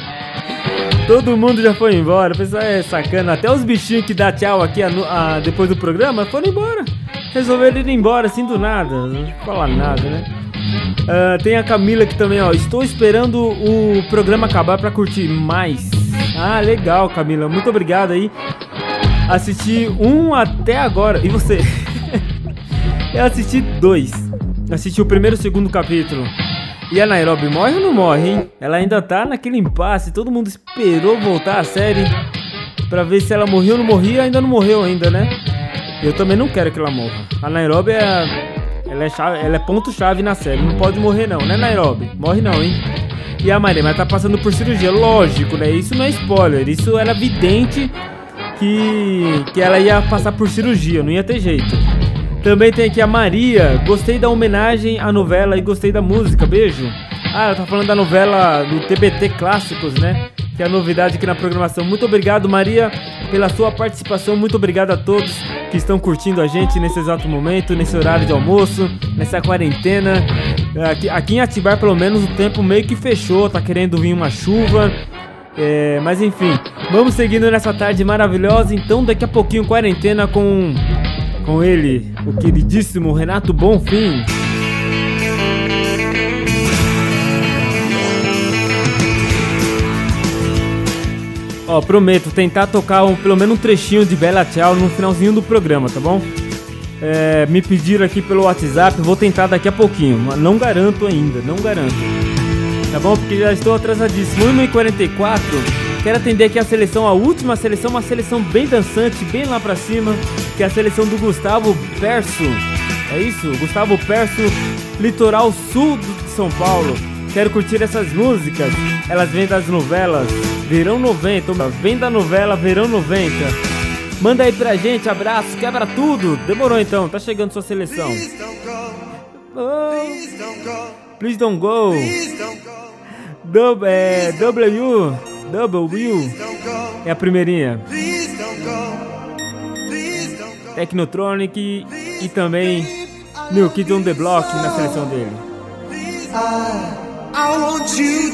Speaker 6: Todo mundo já foi embora, o pessoal é sacana. Até os bichinhos que dá tchau aqui anu- ah, depois do programa foram embora. Resolveram ir embora assim do nada, não falar nada, né? Ah, tem a Camila aqui também, ó. Estou esperando o programa acabar pra curtir mais. Ah, legal, Camila. Muito obrigado aí. Assisti um até agora. E você? Eu assisti dois. Assisti o primeiro e o segundo capítulo. E a Nairobi morre ou não morre, hein? Ela ainda tá naquele impasse. Todo mundo esperou voltar a série pra ver se ela morreu ou não morria. Ainda não morreu ainda, né? Eu também não quero que ela morra. A Nairobi é. Ela é, chave, ela é ponto-chave na série. Não pode morrer, não, né, Nairobi? Morre não, hein? E a Maria, mas tá passando por cirurgia. Lógico, né? Isso não é spoiler. Isso era evidente que, que ela ia passar por cirurgia. Não ia ter jeito. Também tem aqui a Maria. Gostei da homenagem à novela e gostei da música. Beijo. Ah, ela tá falando da novela do TBT Clássicos, né? Que é a novidade aqui na programação. Muito obrigado, Maria, pela sua participação. Muito obrigado a todos que estão curtindo a gente nesse exato momento, nesse horário de almoço, nessa quarentena. Aqui, aqui em Atibar, pelo menos, o tempo meio que fechou. Tá querendo vir uma chuva. É, mas enfim, vamos seguindo nessa tarde maravilhosa. Então, daqui a pouquinho, quarentena com com ele, o queridíssimo Renato Bonfim. Ó, prometo tentar tocar um- pelo menos um trechinho de Bela Tchau no finalzinho do programa, tá bom? É, me pediram aqui pelo WhatsApp, vou tentar daqui a pouquinho, mas não garanto ainda, não garanto. Tá bom? Porque já estou atrasadíssimo. 1h44, quero atender aqui a seleção, a última seleção, uma seleção bem dançante, bem lá pra cima, que é a seleção do Gustavo Perso. É isso? Gustavo Perso, litoral sul de São Paulo. Quero curtir essas músicas. Elas vêm das novelas Verão 90, vem da novela Verão 90. Manda aí pra gente, abraço, quebra tudo. Demorou então, tá chegando sua seleção. Oh, Please don't go. Dub, é, W, W, é a primeirinha. Technotronic e, também New Kids on the Block na seleção dele.
Speaker 17: I want you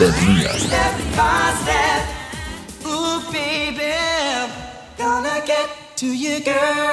Speaker 12: da Telinha.
Speaker 18: Step by step, ooh baby, gonna get to you, girl.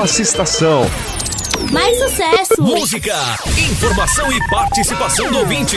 Speaker 1: Nossa estação.
Speaker 2: Mais sucesso!
Speaker 3: Música, informação e participação do ouvinte.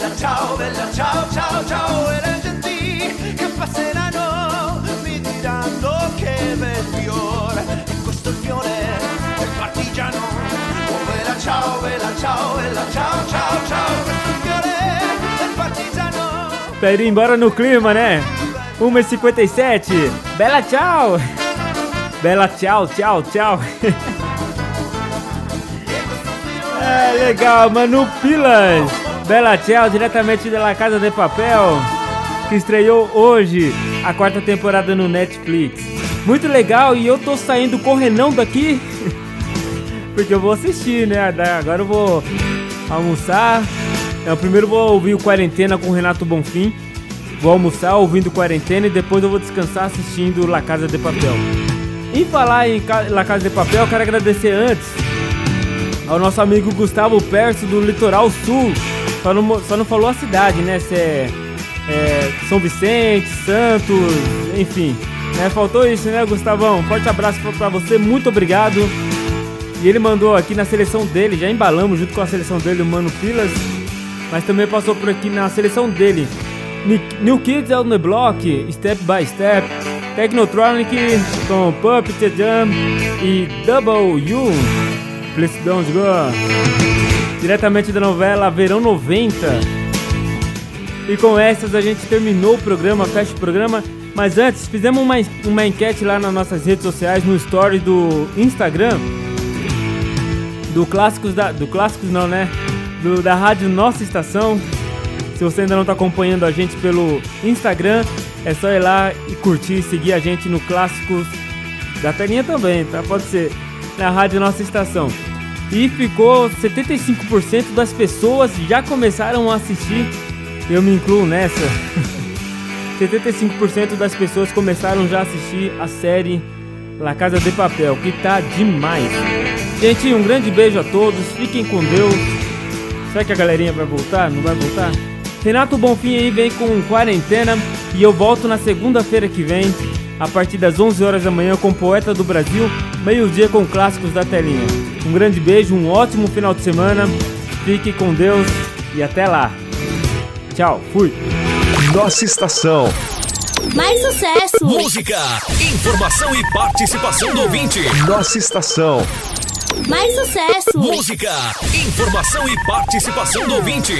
Speaker 8: bella ciao, bella ciao, ciao, ciao. E le genti che passeranno mi diranno che bel fiore. E questo è il fiore del partigiano. Oh bella ciao, bella ciao, bella ciao, ciao, ciao. Questo è il fiore del partigiano.
Speaker 6: Pra ir embora no clima, né? 1h57. Bela tchau! Bela tchau, tchau, tchau. É legal, Manu Pilas. Bela tchau, diretamente da Casa de Papel, que estreou hoje a quarta temporada no Netflix. Muito legal e eu tô saindo correnão daqui porque eu vou assistir, né? Agora eu vou almoçar. Eu primeiro vou ouvir o Quarentena com o Renato Bonfim. Vou almoçar ouvindo Quarentena e depois eu vou descansar assistindo La Casa de Papel. Em falar em La Casa de Papel, eu quero agradecer antes ao nosso amigo Gustavo Perso do Litoral Sul. Só não, só não falou a cidade, né? Se é, é São Vicente, Santos, enfim. Né? Faltou isso, né, Gustavão? Forte abraço pra você, muito obrigado. E ele mandou aqui na seleção dele, já embalamos junto com a seleção dele, o Mano Pilas. Mas também passou por aqui na seleção dele. New Kids on the Block, Step by Step, Technotronic com Puppet Jam e Double U. Please Don't Go. Diretamente da novela Verão 90. E com essas a gente terminou o programa, fecha o programa. Mas antes, fizemos uma, uma enquete lá nas nossas redes sociais, no story do Instagram. Do Clássicos da. Do Clássicos não, né? Do, da Rádio Nossa Estação. Se você ainda não está acompanhando a gente pelo Instagram, é só ir lá e curtir seguir a gente no Clássicos da telinha também, tá? Pode ser na Rádio Nossa Estação. E ficou 75% das pessoas já começaram a assistir. Eu me incluo nessa. 75% das pessoas começaram já a assistir a série La Casa de Papel, que tá demais. Gente, um grande beijo a todos, fiquem com Deus. Será que a galerinha vai voltar? Não vai voltar? Renato Bonfim aí vem com quarentena e eu volto na segunda-feira que vem, a partir das 11 horas da manhã com Poeta do Brasil, meio-dia com clássicos da telinha. Um grande beijo, um ótimo final de semana, fique com Deus e até lá. Tchau, fui.
Speaker 1: Nossa estação.
Speaker 2: Mais sucesso!
Speaker 3: Música, informação e participação do ouvinte.
Speaker 1: Nossa estação.
Speaker 2: Mais sucesso!
Speaker 3: Música, informação e participação do ouvinte.